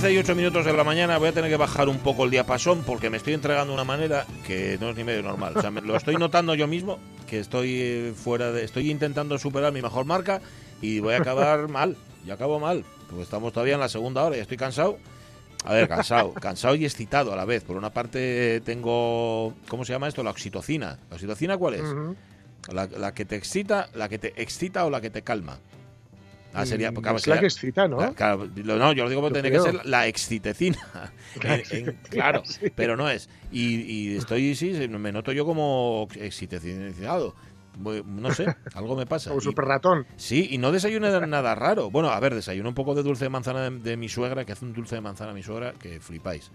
11 y 8 minutos de la mañana voy a tener que bajar un poco el diapasón porque me estoy entregando de una manera que no es ni medio normal. O sea, me- lo estoy notando yo mismo, que estoy eh, fuera de... Estoy intentando superar mi mejor marca y voy a acabar mal. Y acabo mal, porque estamos todavía en la segunda hora y estoy cansado. A ver, cansado, cansado y excitado a la vez. Por una parte tengo, ¿cómo se llama esto? La oxitocina. ¿La oxitocina cuál es? La que te excita, la que te excita o la que te calma. Ah, sería, Mm, es la que excita, ¿no? la- claro, no, yo lo digo porque tiene que ser la excitecina. En- en- claro, Sí. pero no es. Y, y estoy, sí, me noto yo como excitecinado. No sé, algo me pasa. Como super ratón. Sí, y no desayuné nada raro. Bueno, a ver, desayuno un poco de dulce de manzana de, de mi suegra, que hace un dulce de manzana mi suegra, que flipáis.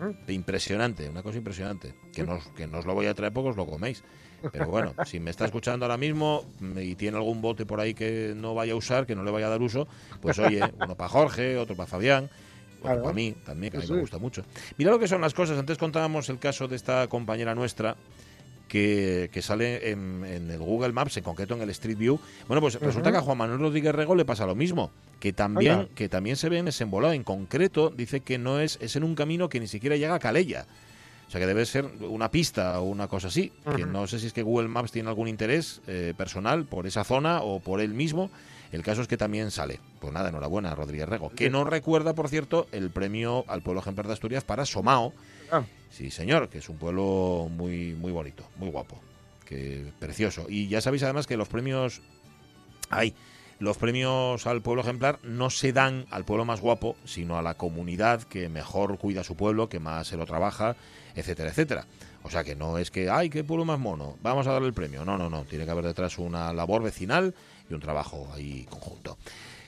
Mm. Impresionante, una cosa impresionante. Que no, os- que no os lo voy a traer porque os lo coméis. Pero bueno, si me está escuchando ahora mismo mm, y tiene algún bote por ahí que no vaya a usar, que no le vaya a dar uso, pues oye, uno para Jorge, otro para Fabián, otro Claro. para mí también, que a mí Sí, me gusta mucho. Mira lo que son las cosas. Antes contábamos el caso de esta compañera nuestra que, que sale en, en el Google Maps, en concreto en el Street View. Bueno, pues resulta que a Juan Manuel Rodríguez Rego le pasa lo mismo, que también, que también se ve en ese embolado. En concreto, dice que no es, es en un camino que ni siquiera llega a Calella. O sea que debe ser una pista o una cosa así. Que no sé si es que Google Maps tiene algún interés eh, personal por esa zona o por él mismo. El caso es que también sale. Pues nada, enhorabuena, Rodríguez Rego. Que no recuerda, por cierto, el premio al pueblo ejemplar de Asturias para Somao. Ah. Sí, señor, que es un pueblo muy, muy bonito, muy guapo. Que precioso. Y ya sabéis además que los premios. Ay, los premios al pueblo ejemplar no se dan al pueblo más guapo, sino a la comunidad que mejor cuida su pueblo, que más se lo trabaja, etcétera, etcétera. O sea que no es que, ay, qué pueblo más mono, vamos a darle el premio. No, no, no. Tiene que haber detrás una labor vecinal y un trabajo ahí conjunto.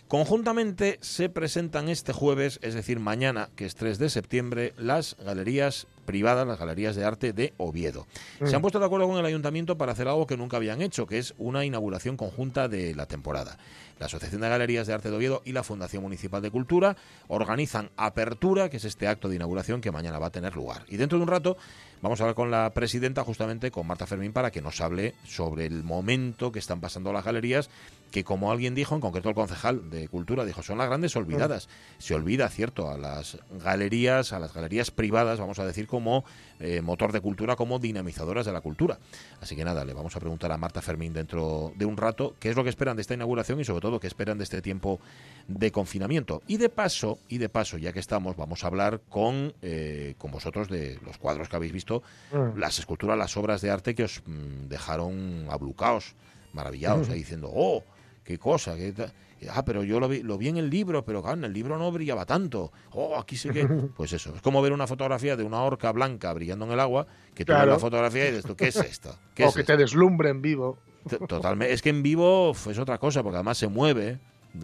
Conjuntamente se presentan este jueves, es decir, mañana, que es 3 de septiembre, las galerías privadas, las galerías de arte de Oviedo. Se han puesto de acuerdo con el ayuntamiento para hacer algo que nunca habían hecho, que es una inauguración conjunta de la temporada. La Asociación de Galerías de Arte de Oviedo y la Fundación Municipal de Cultura organizan Apertura, que es este acto de inauguración que mañana va a tener lugar. Y dentro de un rato vamos a hablar con la presidenta, justamente con Marta Fermín, para que nos hable sobre el momento que están pasando las galerías, que como alguien dijo, en concreto el concejal de Cultura, dijo, son las grandes olvidadas. Se olvida, cierto, a las galerías, a las galerías privadas, vamos a decir, como eh, motor de cultura, como dinamizadoras de la cultura. Así que nada, le vamos a preguntar a Marta Fermín dentro de un rato qué es lo que esperan de esta inauguración y sobre todo qué esperan de este tiempo de confinamiento. Y de paso, y de paso, ya que estamos, vamos a hablar con, eh, con vosotros de los cuadros que habéis visto, Mm. las esculturas, las obras de arte que os mm, dejaron ablucaos, maravillados, Mm. ahí diciendo, oh, qué cosa, qué ta-". Ah, pero yo lo vi, lo vi en el libro, pero claro, en el libro no brillaba tanto. Oh, aquí sí que... Pues eso, es como ver una fotografía de una orca blanca brillando en el agua, que tú ves la fotografía y dices, ¿qué es esto? ¿Qué O es que esto? te deslumbre en vivo. Totalmente. Es que en vivo es otra cosa, porque además se mueve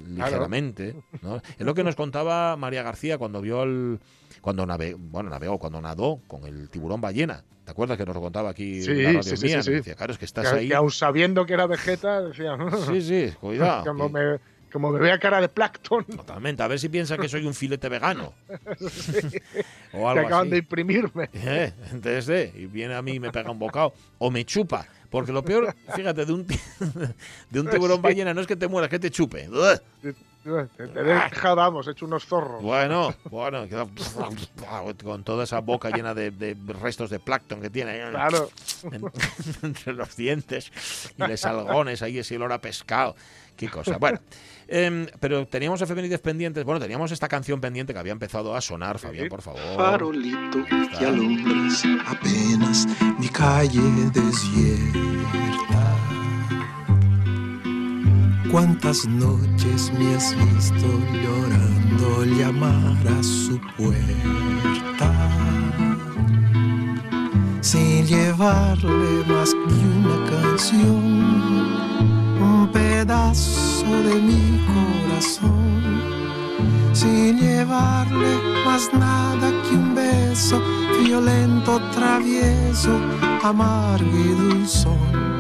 ligeramente. ¿no? Es lo que nos contaba María García cuando vio el. Cuando navegó, bueno, navegó, cuando nadó con el tiburón ballena. ¿Te acuerdas que nos lo contaba aquí Sí, la radio sí, sí, mía? sí, sí. Decía, claro, es que estás Que, ahí. que aun sabiendo que era Vegeta, decía, Sí, sí, cuidado. como, que- me, como me vea cara de Plankton, Totalmente. A ver si piensa que soy un filete vegano. o que algo acaban así. de imprimirme. Eh, entonces, eh, y viene a mí y me pega un bocado. O me chupa. Porque lo peor, fíjate, de un, de un tiburón ballena no es que te mueras, que te chupe. Te, te deja, vamos, hecho unos zorros. Bueno, bueno, con toda esa boca llena de, de restos de plancton que tiene Claro. en- entre los dientes y los algones, ahí ese olor a pescado. Qué cosa. Bueno, em, pero teníamos efemérides pendientes. Bueno, teníamos esta canción pendiente que había empezado a sonar, Fabián, por favor. farolito que alumbras apenas mi calle desierta. Cuántas noches me has visto llorando llamar a su puerta, sin llevarle más que una canción, pedazo de mi corazón sin llevarle más nada que un beso violento, travieso, amargo y dulzón.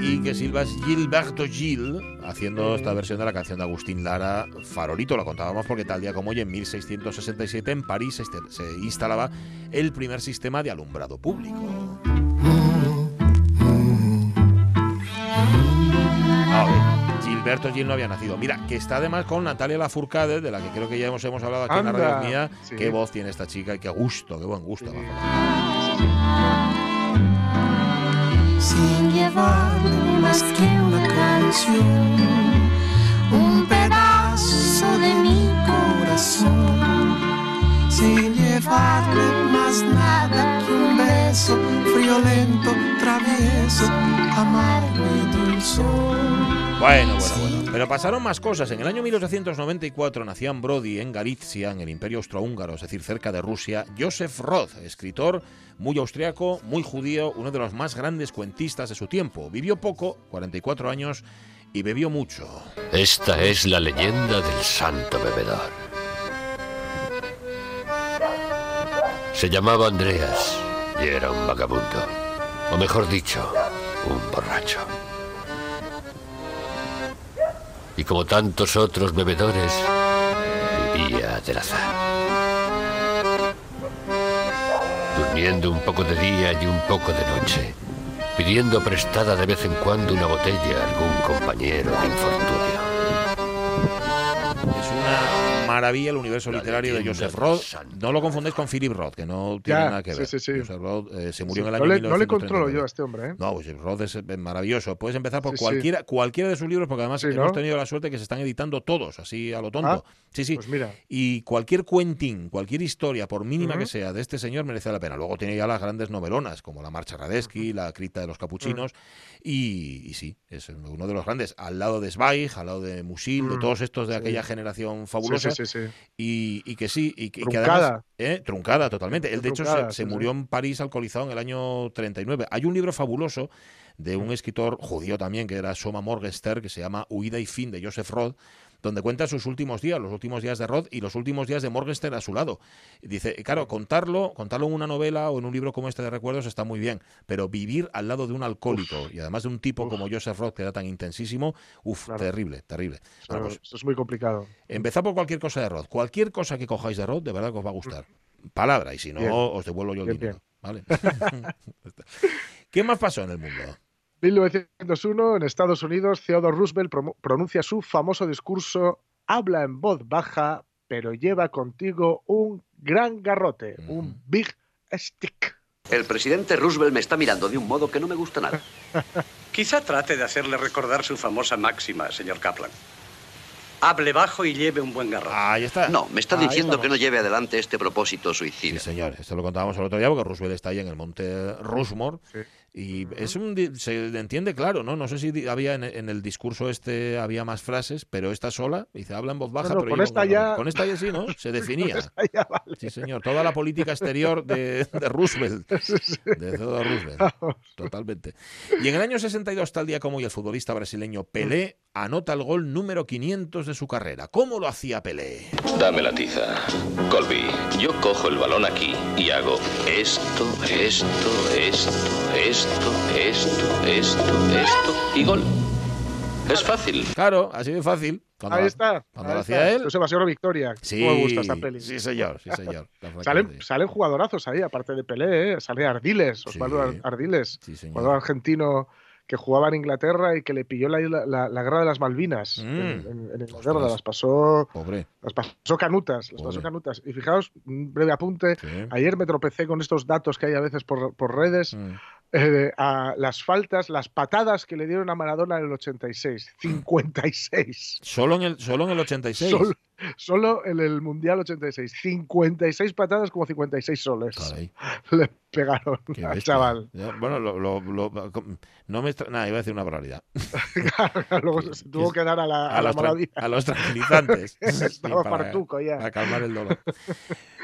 Y que silba es Gilberto Gil, haciendo esta versión de la canción de Agustín Lara, Farolito. Lo contábamos porque tal día como hoy, en 1667, en París se, este- se instalaba el primer sistema de alumbrado público. A ver, Gilberto Gil no había nacido. Mira, que está además con Natalia Lafourcade, de la que creo que ya hemos, hemos hablado aquí en la radio mía. sí. Qué voz tiene esta chica y qué gusto, qué buen gusto. Sí. Sin llevarle más que una canción, un pedazo de mi corazón, sin llevarle más nada que un beso friolento, travieso, amargo y dulzón. Bueno, bueno, bueno. Pero pasaron más cosas. En el año 1894 nacía en Brody, en Galicia, en el Imperio Austrohúngaro, es decir, cerca de Rusia, Joseph Roth, escritor muy austriaco, muy judío, uno de los más grandes cuentistas de su tiempo. Vivió poco, 44 años, y bebió mucho. Esta es la leyenda del santo bebedor. Se llamaba Andreas y era un vagabundo. O mejor dicho, un borracho. Y como tantos otros bebedores, vivía del azar. Durmiendo un poco de día y un poco de noche, pidiendo prestada de vez en cuando una botella a algún compañero de infortunio. Maravilla el universo La literario de Joseph Roth. No lo confundáis con Philip Roth, que no tiene Ya, nada que ver. sí, sí. Joseph Roth eh, se murió en el no, año le, no le 1939. controlo yo a este hombre, ¿eh? No, pues Roth es maravilloso. Puedes empezar por Sí, sí. cualquiera, cualquiera de sus libros, porque además Sí, hemos ¿no? tenido la suerte que se están editando todos, así a lo tonto. Ah, sí, sí. Pues mira, Y cualquier cuentín, cualquier historia, por mínima que sea, de este señor merece la pena. Luego tiene ya las grandes novelonas, como La Marcha Radesky, La Cripta de los Capuchinos. Y, y sí, es uno de los grandes. Al lado de Zweig, al lado de Musil, de todos estos de sí. aquella generación sí, fabulosa. sí, sí, sí. Y, y que sí, y que, Truncada. además. ¿eh? Truncada, totalmente. Él, de hecho, se, se murió en París alcoholizado en el año 39. Hay un libro fabuloso de un escritor judío también, que era Soma Morgenstern, que se llama Huida y Fin, de Joseph Roth, donde cuenta sus últimos días, los últimos días de Roth y los últimos días de Morgenstern a su lado. Dice, claro, contarlo, contarlo en una novela o en un libro como este de recuerdos está muy bien, pero vivir al lado de un alcohólico y además de un tipo Uf. como Joseph Roth, que era tan intensísimo, uff, Claro. terrible, terrible. Bueno, pues es muy complicado. Empezad por cualquier cosa de Rod. Cualquier cosa que cojáis de Rod, de verdad que os va a gustar. Palabra, y si no, Bien. os devuelvo yo el Bien, dinero. ¿Vale? ¿Qué más pasó en el mundo? 1901, en Estados Unidos, Theodore Roosevelt pronuncia su famoso discurso, habla en voz baja, pero lleva contigo un gran garrote, un big stick. El presidente Roosevelt me está mirando de un modo que no me gusta nada. Quizá trate de hacerle recordar su famosa máxima, señor Kaplan. Hable bajo y lleve un buen garrote. Ahí está. No, me está Ahí diciendo estamos. que no lleve adelante este propósito Sí, suicida. señor. Esto lo contábamos el otro día porque Roosevelt está ahí en el monte Rushmore. Sí. Y es un se entiende claro, ¿no? No sé si había en, en el discurso este había más frases, pero esta sola, dice, habla en voz baja, No, no, pero con esta ya- Con esta ya sí, ¿no? Se definía. Ahí ya vale. Sí, señor. Toda la política exterior de, de Roosevelt. De Theodore Roosevelt. Totalmente. Y en el año 62, tal día como hoy, el futbolista brasileño Pelé anota el gol número 500 de su carrera. ¿Cómo lo hacía Pelé? Dame la tiza. Colby, yo cojo el balón aquí y hago esto, esto, esto, esto, esto, esto, esto y gol. Es fácil. Claro, así de fácil. Cuando Ahí la- está. Cuando ahí lo está. hacía él. José Basero Victoria. Sí, me gusta esta peli. sí, señor, sí, señor. Salen, sí. salen jugadorazos ahí, aparte de Pelé, ¿eh? sale Ardiles, Osvaldo Sí. Ar- Ardiles, Sí, señor. jugador argentino que jugaba en Inglaterra y que le pilló la, isla- la, la guerra de las Malvinas Mm. en, en- en Inglaterra, Ostras. las pasó, Pobre. las pasó canutas, las pasó Pobre. canutas. Y fijaos, un breve apunte, Sí. ayer me tropecé con estos datos que hay a veces por, por redes, Mm. Eh, a las faltas, las patadas que le dieron a Maradona en el 86, 56. Solo en el, solo en el 86. Solo, solo en el Mundial 86. 56 patadas como 56 soles. Caray, Le pegaron al chaval. Ya, Bueno, lo, lo- lo- no me nada, iba a decir una barbaridad. Luego Que- se tuvo que- dar a la, a la los, a los tranquilizantes. Estaba para- fartuco ya. Para calmar el dolor.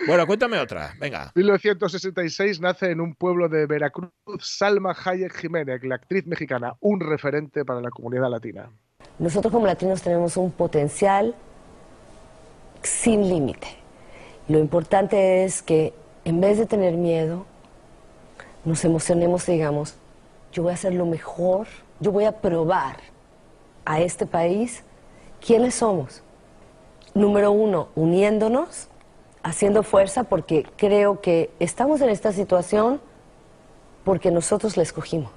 Bueno, cuéntame otra, venga. 1966 nace en un pueblo de Veracruz Salma Hayek Jiménez, la actriz mexicana, un referente para la comunidad latina. Nosotros como latinos tenemos un potencial sin límite. Lo importante es que en vez de tener miedo, nos emocionemos y digamos, yo voy a hacer lo mejor, yo voy a probar a este país quiénes somos. Número uno, uniéndonos, haciendo fuerza porque creo que estamos en esta situación porque nosotros la escogimos.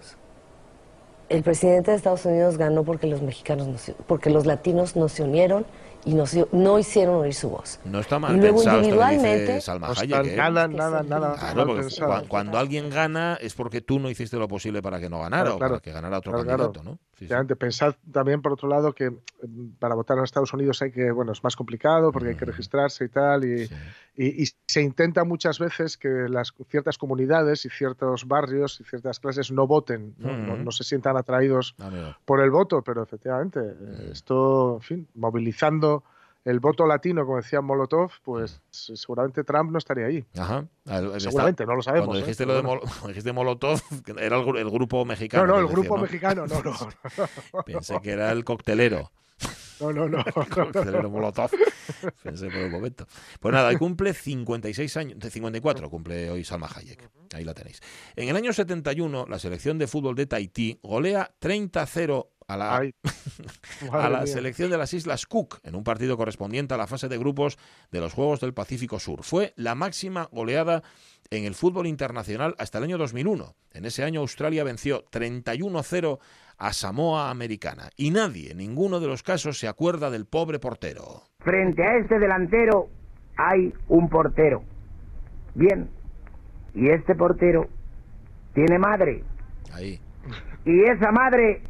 El presidente de Estados Unidos ganó porque los mexicanos, nos- porque los latinos nos se unieron y nos, no hicieron oír su voz. No está mal Y luego pensado esto que dice individualmente- Salma No está Hayek, ¿eh? nada, nada, nada Claro, porque pensado. cuando alguien gana es porque tú no hiciste lo posible para que no ganara Claro, o claro. para que ganara otro Claro, candidato, ¿no? Sí, sí. Pensad también, por otro lado, que mm, para votar en Estados Unidos hay que, bueno, es más complicado porque hay que Mm. registrarse y tal, y, Sí. y- y se intenta muchas veces que las ciertas comunidades y ciertos barrios y ciertas clases no voten, no, no- Mm. no se sientan atraídos Amigo. por el voto, pero efectivamente, Mm. eh, esto, en fin, movilizando el voto latino, como decía Molotov, pues seguramente Trump no estaría ahí. Ajá. El- Seguramente, no lo sabemos. Cuando ¿eh? dijiste Pero lo de, bueno. Mol- cuando dijiste Molotov, era el, gru- el grupo mexicano. No, no, el grupo ¿no? mexicano, no, no, Pensé que era el coctelero. no, no, no. El coctelero Molotov. Pensé por un momento. Pues nada, hoy cumple 56 años, de 54 cumple hoy Salma Hayek. Ahí la tenéis. En el año 71, la selección de fútbol de Tahití golea 30-0 a la, a selección de las Islas Cook en un partido correspondiente a la fase de grupos de los Juegos del Pacífico Sur. Fue la máxima goleada en el fútbol internacional hasta el año 2001. En ese año Australia venció 31-0 a Samoa Americana y nadie, en ninguno de los casos, se acuerda del pobre portero. Frente a este delantero hay un portero. Bien, y este portero tiene madre. Ahí. Y esa madre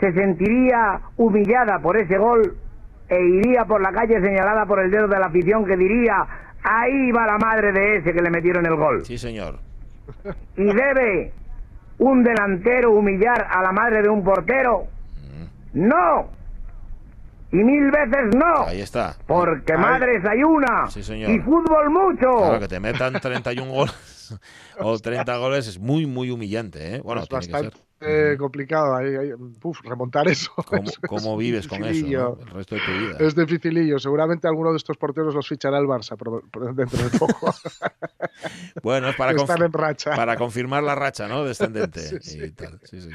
se sentiría humillada por ese gol e iría por la calle señalada por el dedo de la afición que diría, ahí va la madre de ese que le metieron el gol. Sí, señor. Y debe un delantero humillar a la madre de un portero. No. Y mil veces no. Ahí está. Porque madres hay una. Sí, señor. Y fútbol mucho. Claro, que te metan 31 goles o 30 goles es muy, muy humillante. ¿eh? Bueno, es tiene que ser. Eh, complicado ahí, ahí, uf, remontar eso. ¿Cómo, eso es vives con eso el resto de tu vida? Es dificilillo. Seguramente alguno de estos porteros los fichará el Barça pero dentro de poco. Bueno, es para, confi- Están en racha. para confirmar la racha, ¿no? Descendente Sí, sí. y tal. Sí, sí.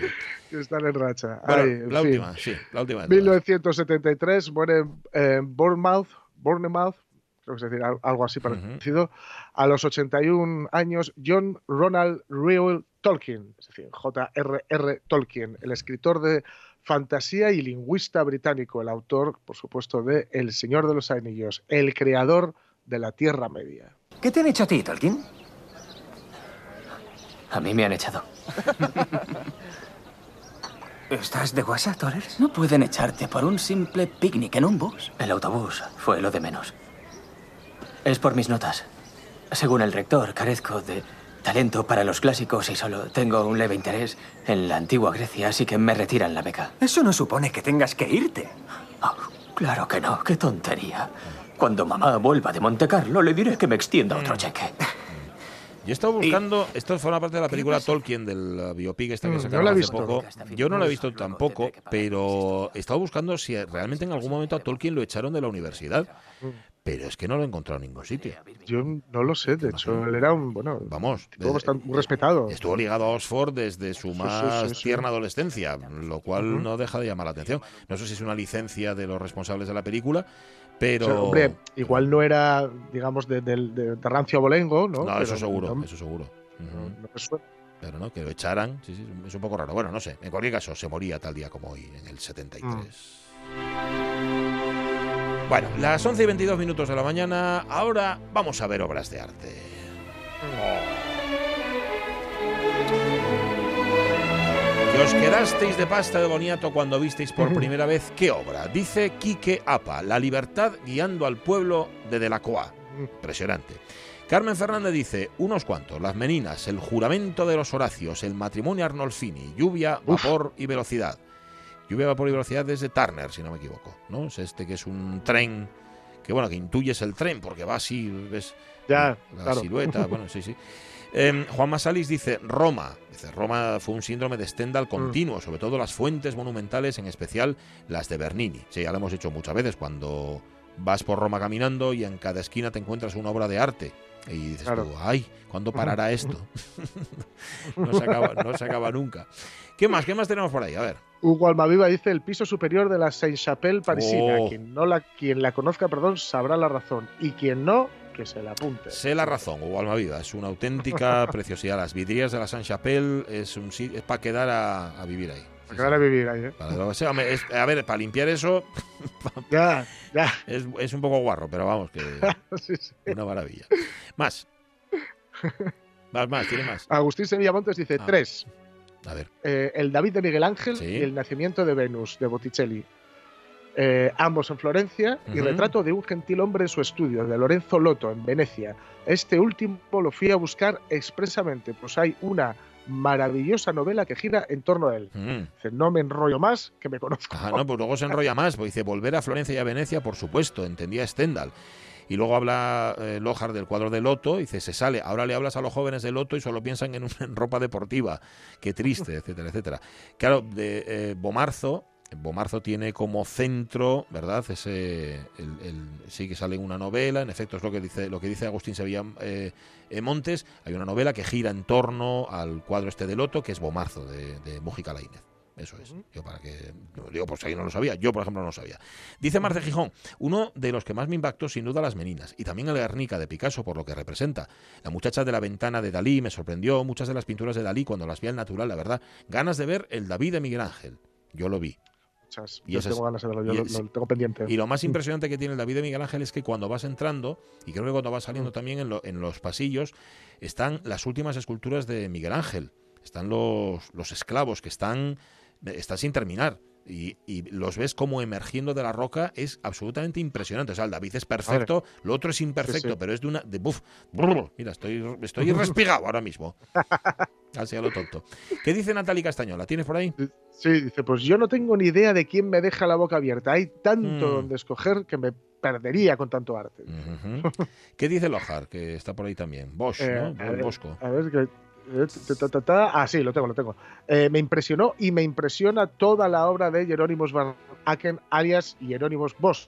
Están en racha. Bueno, Ay, en la última, sí, la última. de todas. 1973 muere en Bournemouth, Bournemouth, creo que es decir, al- algo así parecido, a los 81 años, John Ronald Reuel Tolkien, es decir, J.R.R. Tolkien, el escritor de fantasía y lingüista británico, el autor, por supuesto, de El Señor de los Anillos, el creador de la Tierra Media. ¿Qué te han hecho a ti, Tolkien? A mí me han echado. ¿Estás de WhatsApp, Torres? No pueden echarte por un simple picnic en un bus. El autobús fue lo de menos. Es por mis notas. Según el rector, carezco de talento para los clásicos y solo tengo un leve interés en la antigua Grecia, así que me retiran la beca. Eso no supone que tengas que irte. Oh, claro que no, qué tontería. Cuando mamá vuelva de Monte Carlo, le diré que me extienda otro cheque. Yo he estado buscando, esto forma parte de la película Tolkien, del biopic esta que Mm, no sacaron la he hace visto. poco. Yo no la he visto tampoco, pero he estado buscando si realmente en algún momento a Tolkien lo echaron de la universidad. Pero es que no lo he encontrado en ningún sitio. Yo no lo sé, de hecho, él era un, bueno, Vamos, desde- bastante muy respetado. Estuvo ligado a Oxford desde su sí, más sí, sí. tierna adolescencia, lo cual Ujú. no deja de llamar la atención. No sé si es una licencia de los responsables de la película, pero... O sea, hombre, igual no era, digamos, de, de- de- de rancio abolengo, ¿no? no, Pero eso seguro, no- eso seguro. no- Ujú. no me suena. Pero no, que lo echaran, sí, sí, es un poco raro. Bueno, no sé, en cualquier caso, se moría tal día como hoy, en el 73. Bueno, las 11 y 22 minutos de la mañana, ahora vamos a ver obras de arte. Que os quedasteis de pasta de boniato cuando visteis por primera vez qué obra. Dice Quique Apa, La libertad guiando al pueblo de Delacroix. Impresionante. Carmen Fernández dice, unos cuantos, Las Meninas, El juramento de los Horacios, El matrimonio Arnolfini, Lluvia, Vapor y Velocidad. Lluvia, Vapor y Velocidad desde Turner, si no me equivoco, ¿no? Es este que es un tren que bueno, que intuyes el tren, porque va así, ves Ya, la claro. silueta, bueno, sí, sí. Eh, Juan Masalis dice Roma. Dice Roma fue un síndrome de Stendhal continuo, sobre todo las fuentes monumentales, en especial las de Bernini. Sí, ya lo hemos hecho muchas veces cuando vas por Roma caminando y en cada esquina te encuentras una obra de arte. Y dices Claro. tú, ay, ¿cuándo parará esto? no, se acaba, no se acaba nunca. ¿Qué más? ¿Qué más tenemos por ahí? A ver. Hugo Almaviva dice el piso superior de la Saint-Chapelle parisina. Oh. Quien, no la, quien la conozca, perdón, sabrá la razón. Y quien no, que se la apunte. Sé la razón, Hugo Almaviva. Es una auténtica preciosidad. Las vidrieras de la Saint-Chapelle es, un, es para quedar a, a vivir ahí. Quedar a vivir ahí, ¿eh? Para- o sea, hombre, es- a ver, para limpiar eso Ya, ya. es, es un poco guarro, pero vamos, que Sí, sí. una maravilla. Más. Más, más, tiene más. Agustín Sevilla Montes dice Ah. tres. A ver. Eh, el David de Miguel Ángel Sí. y el nacimiento de Venus de Botticelli. Eh, ambos en Florencia y retrato de un gentil hombre en su estudio, de Lorenzo Loto, en Venecia. Este último lo fui a buscar expresamente, pues hay una maravillosa novela que gira en torno a él. Mm. Dice, no me enrollo más, que me conozco. Ajá, no, pues luego se enrolla más, pues dice volver a Florencia y a Venecia, por supuesto, entendía Stendhal. Y luego habla eh, Lojar del cuadro de Loto, dice, se sale, ahora le hablas a los jóvenes de Loto y solo piensan en, un- en ropa deportiva, qué triste, etcétera, etcétera. Claro, de eh, Bomarzo, Bomarzo tiene como centro, ¿verdad? Ese, el, el- sí que sale una novela, en efecto es lo que dice, lo que dice Agustín Sevilla eh, eh, Montes, hay una novela que gira en torno al cuadro este de Loto, que es Bomarzo, de, de Mújica Laínez. Eso es. Yo para que. Digo por si alguien no lo sabía. Yo, por ejemplo, no lo sabía. Dice Marce Gijón, uno de los que más me impactó, sin duda, las meninas. Y también el Guernica de Picasso, por lo que representa. La muchacha de la ventana de Dalí me sorprendió. Muchas de las pinturas de Dalí, cuando las vi al natural, la verdad. Ganas de ver el David de Miguel Ángel. Yo lo vi. Muchas. Y Yo eso tengo es- ganas de verlo, yo lo, tengo pendiente. Y lo más impresionante que tiene el David de Miguel Ángel es que cuando vas entrando, y creo que cuando vas Mm. saliendo también en, lo- en los pasillos, están las últimas esculturas de Miguel Ángel. Están los, los esclavos que están, están sin terminar. Y, y los ves como emergiendo de la roca, es absolutamente impresionante. O sea, el David es perfecto, lo otro es imperfecto, sí. pero es de una. De, buf, brr, mira, estoy, estoy respigado ahora mismo. Así a lo tonto. ¿Qué dice Natalie Castañola? ¿Tienes por ahí? Sí, dice, pues yo no tengo ni idea de quién me deja la boca abierta. Hay tanto Mm. donde escoger que me perdería con tanto arte. ¿Qué dice Lojar? Que está por ahí también. Bosch, Eh, ¿no? a ver, Bosco. A ver, que. Ah, sí, lo tengo, lo tengo. Eh, me impresionó y me impresiona toda la obra de Jerónimos Van Aken, alias Jerónimos Bosch,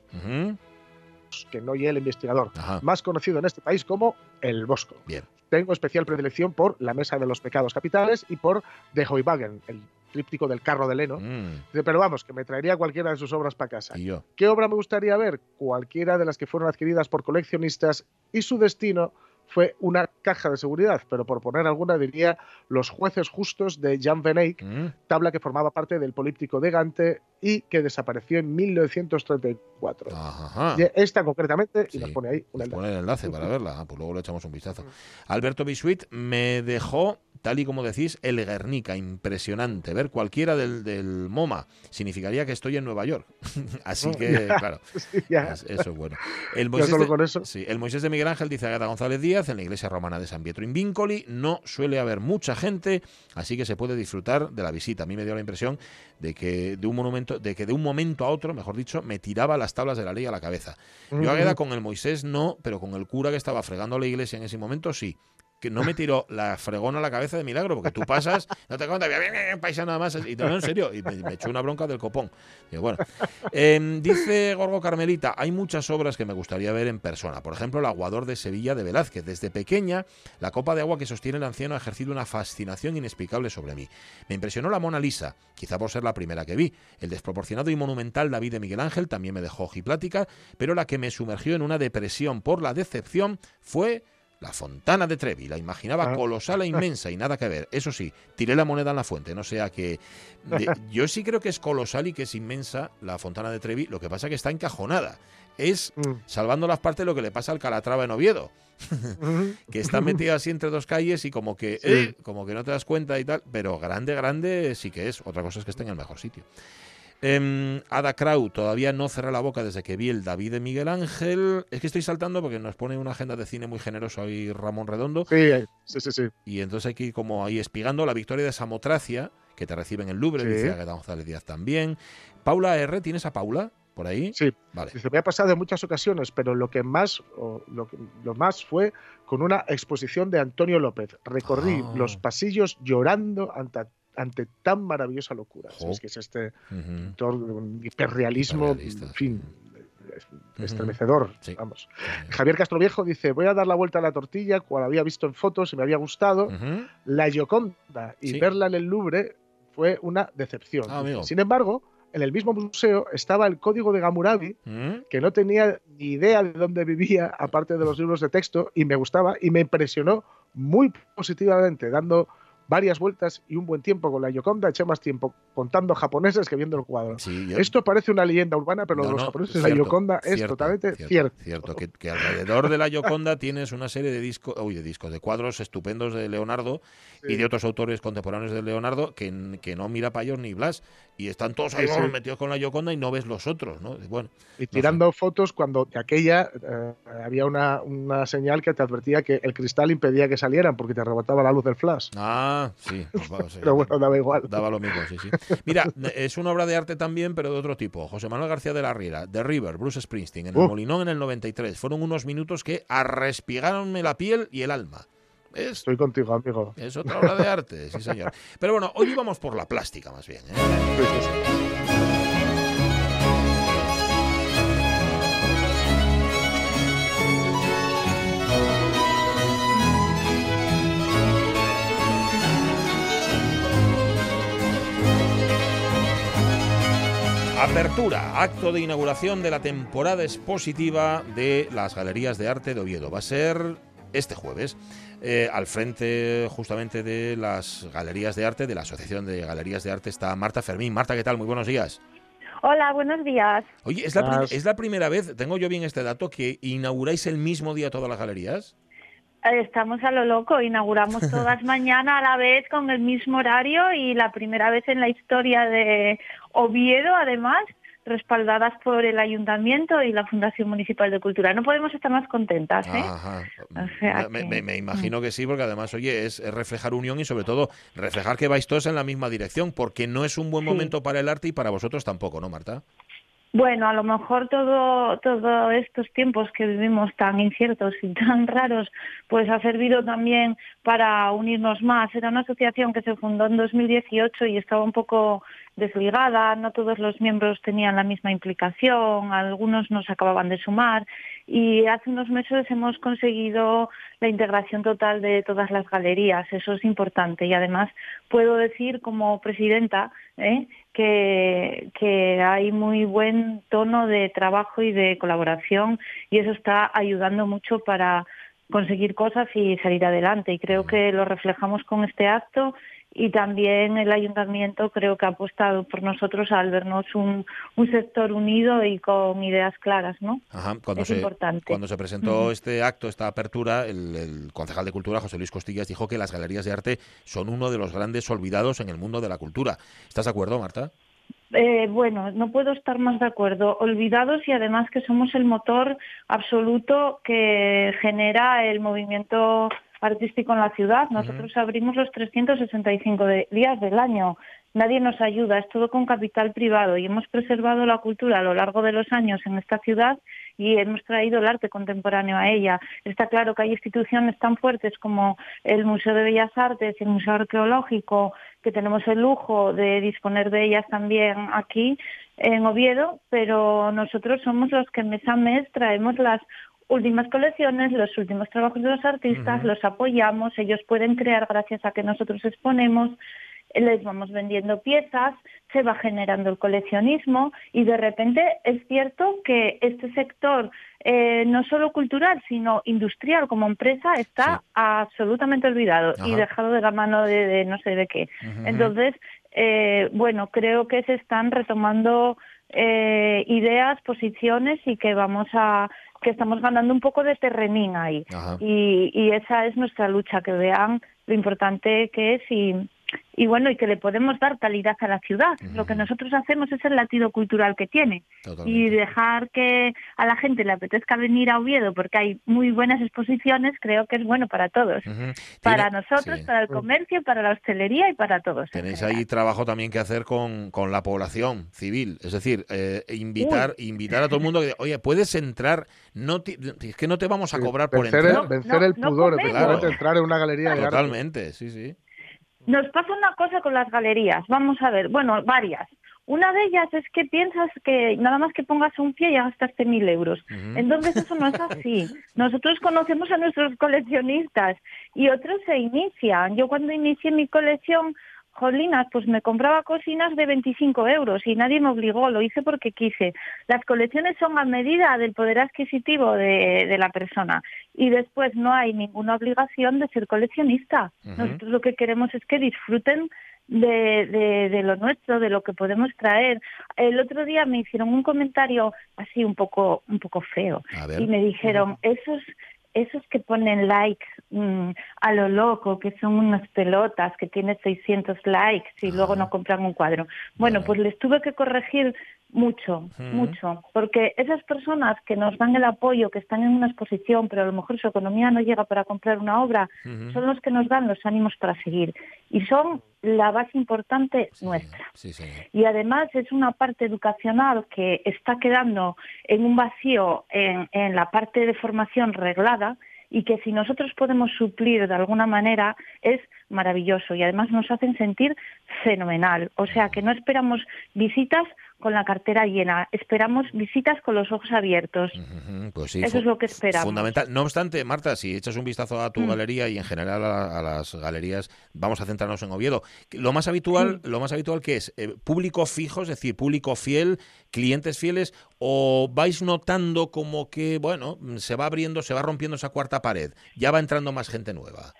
que no y el investigador, Ajá. más conocido en este país como El Bosco. Bien. Tengo especial predilección por La Mesa de los Pecados Capitales y por De Heuwagen, el tríptico del carro de Leno. Mm, Pero vamos, que me traería cualquiera de sus obras para casa. y yo. ¿Qué obra me gustaría ver? Cualquiera de las que fueron adquiridas por coleccionistas y su destino fue una caja de seguridad, pero por poner alguna diría Los jueces justos de Jan Van Eyck, Mm, tabla que formaba parte del políptico de Gante y que desapareció en 1934. Ajá. Y Esta concretamente, y nos pone ahí un Nos enlace. pone el enlace para verla. Ah, pues luego le echamos un vistazo. Alberto Bisuit me dejó, tal y como decís, el Guernica. Impresionante. Ver cualquiera del, del MoMA significaría que estoy en Nueva York. Así que, claro. Sí, ya. es- eso es bueno. El Ya Moisés, solo de, con eso. sí, el Moisés de Miguel Ángel dice Agata González Díaz en la iglesia romana de San Pietro in Vincoli. No suele haber mucha gente, así que se puede disfrutar de la visita. A mí me dio la impresión de que de un monumento, de que de un momento a otro, mejor dicho, me tiraba las tablas de la ley a la cabeza. Yo Águeda con el Moisés no, pero con el cura que estaba fregando la iglesia en ese momento sí. Que no me tiró la fregona a la cabeza de milagro, porque tú pasas, no te cuentas, paisano nada más, y no, en serio, y me, echó una bronca del copón. Bueno, Em, dice Gorgo Carmelita, hay muchas obras que me gustaría ver en persona. Por ejemplo, el aguador de Sevilla de Velázquez. Desde pequeña, la copa de agua que sostiene el anciano ha ejercido una fascinación inexplicable sobre mí. Me impresionó la Mona Lisa, quizá por ser la primera que vi. El desproporcionado y monumental David de Miguel Ángel también me dejó ojiplática, pero la que me sumergió en una depresión por la decepción fue la fontana de Trevi. La imaginaba Ah. colosal e inmensa y nada que ver. Eso sí, tiré la moneda en la fuente, no sea que... de- yo sí creo que es colosal y que es inmensa la fontana de Trevi, lo que pasa que está encajonada. Es, Mm. salvando las partes, lo que le pasa al Calatrava en Oviedo, que está metido así entre dos calles y como que, Sí. eh, como que no te das cuenta y tal, pero grande, grande sí que es. Otra cosa es que esté en el mejor sitio. Em, Ada Krau, todavía no cerré la boca desde que vi el David de Miguel Ángel. Es que estoy saltando porque nos pone una agenda de cine muy generoso ahí Ramón Redondo. Sí, sí, sí, sí. Y entonces hay que ir como ahí espigando la victoria de Samotracia, que te recibe en el Louvre, Sí. dice Agueda González Díaz también. Paula R, ¿tienes a Paula? ¿Por ahí? Sí. Vale. Dice, me ha pasado en muchas ocasiones, pero lo que más, o lo, que- lo más fue con una exposición de Antonio López. Recorrí Ah. los pasillos llorando ante, ante tan maravillosa locura. Que es este un hiperrealismo, en fin, estremecedor. Sí. Vamos. Javier Castroviejo dice, voy a dar la vuelta a la tortilla, cual había visto en fotos y me había gustado. La Gioconda y Sí. verla en el Louvre fue una decepción. Ah. Sin embargo, en el mismo museo estaba el código de Hammurabi, ¿Mm? que no tenía ni idea de dónde vivía, aparte de los libros de texto, y me gustaba y me impresionó muy positivamente, dando varias vueltas y un buen tiempo con la Gioconda, eché más tiempo contando japoneses que viendo el cuadro. Sí, yo- Esto parece una leyenda urbana, pero No, los no, japoneses, la cierto, Gioconda es cierto, totalmente cierto, cierto. Cierto, que, que alrededor de la Gioconda tienes una serie de discos, uy, de discos, de cuadros estupendos de Leonardo y de otros autores contemporáneos de Leonardo que, que no mira payos ni Blas y están todos ahí Sí, metidos con la Gioconda y no ves los otros, ¿no? Bueno, Y tirando fotos cuando de aquella eh, había una, una señal que te advertía que el cristal impedía que salieran porque te rebotaba la luz del flash. ah, sí, vamos, sí. Pero bueno, daba igual. Daba lo mismo, sí, sí. Mira, es una obra de arte también, pero de otro tipo. José Manuel García de la Riera, The River, Bruce Springsteen, en el Uh. Molinón en el 93. Fueron unos minutos que arrespigaronme la piel y el alma. Es, Estoy contigo, amigo. es otra obra de arte, sí, señor. Pero bueno, hoy íbamos por la plástica, más bien. ¿eh? Apertura, acto de inauguración de la temporada expositiva de las Galerías de Arte de Oviedo. Va a ser este jueves, eh, al frente justamente de las Galerías de Arte, de la Asociación de Galerías de Arte, está Marta Fermín. Marta, ¿qué tal? Muy buenos días. Hola, buenos días. Oye, ¿es la, es la primera vez, tengo yo bien este dato, que inauguráis el mismo día todas las galerías? Estamos a lo loco, inauguramos todas mañana a la vez con el mismo horario y la primera vez en la historia de Oviedo, además, respaldadas por el Ayuntamiento y la Fundación Municipal de Cultura. No podemos estar más contentas, ¿eh? Ajá. O sea me, que- me- me imagino que sí, porque además, oye, es, reflejar unión y sobre todo reflejar que vais todos en la misma dirección, porque no es un buen Sí. momento para el arte y para vosotros tampoco, ¿no, Marta? Bueno, a lo mejor todo, todo estos tiempos que vivimos tan inciertos y tan raros, pues ha servido también para unirnos más. Era una asociación que se fundó en 2018 y estaba un poco desligada, no todos los miembros tenían la misma implicación, algunos nos acababan de sumar y hace unos meses hemos conseguido la integración total de todas las galerías, eso es importante. Y además puedo decir como presidenta ¿eh? que, que hay muy buen tono de trabajo y de colaboración y eso está ayudando mucho para conseguir cosas y salir adelante. Y creo que lo reflejamos con este acto y también el ayuntamiento creo que ha apostado por nosotros al vernos un, un sector unido y con ideas claras, ¿no? Ajá, cuando Es se, importante. Cuando se presentó este acto, esta apertura, el, el concejal de Cultura, José Luis Costillas, dijo que las galerías de arte son uno de los grandes olvidados en el mundo de la cultura. ¿Estás de acuerdo, Marta? Eh, bueno, no puedo estar más de acuerdo. Olvidados y además que somos el motor absoluto que genera el movimiento artístico en la ciudad. Nosotros abrimos los 365 de- días del año. Nadie nos ayuda, es todo con capital privado y hemos preservado la cultura a lo largo de los años en esta ciudad y hemos traído el arte contemporáneo a ella. Está claro que hay instituciones tan fuertes como el Museo de Bellas Artes y el Museo Arqueológico, que tenemos el lujo de disponer de ellas también aquí en Oviedo, pero nosotros somos los que mes a mes traemos las últimas colecciones, los últimos trabajos de los artistas, los apoyamos, ellos pueden crear gracias a que nosotros exponemos, les vamos vendiendo piezas, se va generando el coleccionismo y de repente es cierto que este sector, eh, no solo cultural, sino industrial como empresa, está absolutamente olvidado y dejado de la mano de, de no sé de qué. Entonces, eh, bueno, creo que se están retomando eh, ideas, posiciones y que vamos a que estamos ganando un poco de terrenín ahí. Y, y esa es nuestra lucha que vean lo importante que es y, y bueno, y que le podemos dar calidad a la ciudad. Lo que nosotros hacemos es el latido cultural que tiene y dejar que a la gente le apetezca venir a Oviedo porque hay muy buenas exposiciones, creo que es bueno para todos. Para nosotros, para el comercio, para la hostelería y para todos. Tenéis ahí trabajo también que hacer con, con la población civil, es decir, eh, invitar, invitar a todo el mundo que, oye, puedes entrar, no es que no te vamos a cobrar por entrar. vencer el pudor, de entrar en una galería de Totalmente, sí, sí. Nos pasa una cosa con las galerías, vamos a ver, bueno, varias. Una de ellas es que piensas que nada más que pongas un pie ya gastaste mil euros. Entonces eso no es así. Nosotros conocemos a nuestros coleccionistas y otros se inician. Yo cuando inicié mi colección jolinas, pues me compraba cocinas de 25 euros y nadie me obligó, lo hice porque quise. Las colecciones son a medida del poder adquisitivo de, la persona y después no hay ninguna obligación de ser coleccionista. Nosotros lo que queremos es que disfruten de, de, lo nuestro, de lo que podemos traer. El otro día me hicieron un comentario así un poco, un poco feo y me dijeron, esos esos que ponen likes mm, a lo loco, que son unas pelotas, que tienen 600 likes y luego no compran un cuadro. Bueno, pues les tuve que corregir mucho, mucho, porque esas personas que nos dan el apoyo, que están en una exposición, pero a lo mejor su economía no llega para comprar una obra, son los que nos dan los ánimos para seguir. Y son la base importante nuestra. y además es una parte educacional que está quedando en un vacío en, en la parte de formación reglada y que si nosotros podemos suplir de alguna manera es maravilloso y además nos hacen sentir fenomenal. O sea que no esperamos visitas con la cartera llena. Esperamos visitas con los ojos abiertos. Pues Eso es lo que esperamos. Fundamental. No obstante, Marta, si echas un vistazo a tu mm. galería y en general a, las galerías, vamos a centrarnos en Oviedo. Lo más habitual, lo más habitual que es eh, público fijo, es decir, público fiel, clientes fieles, o vais notando como que, bueno, se va abriendo, se va rompiendo esa cuarta pared, ya va entrando más gente nueva.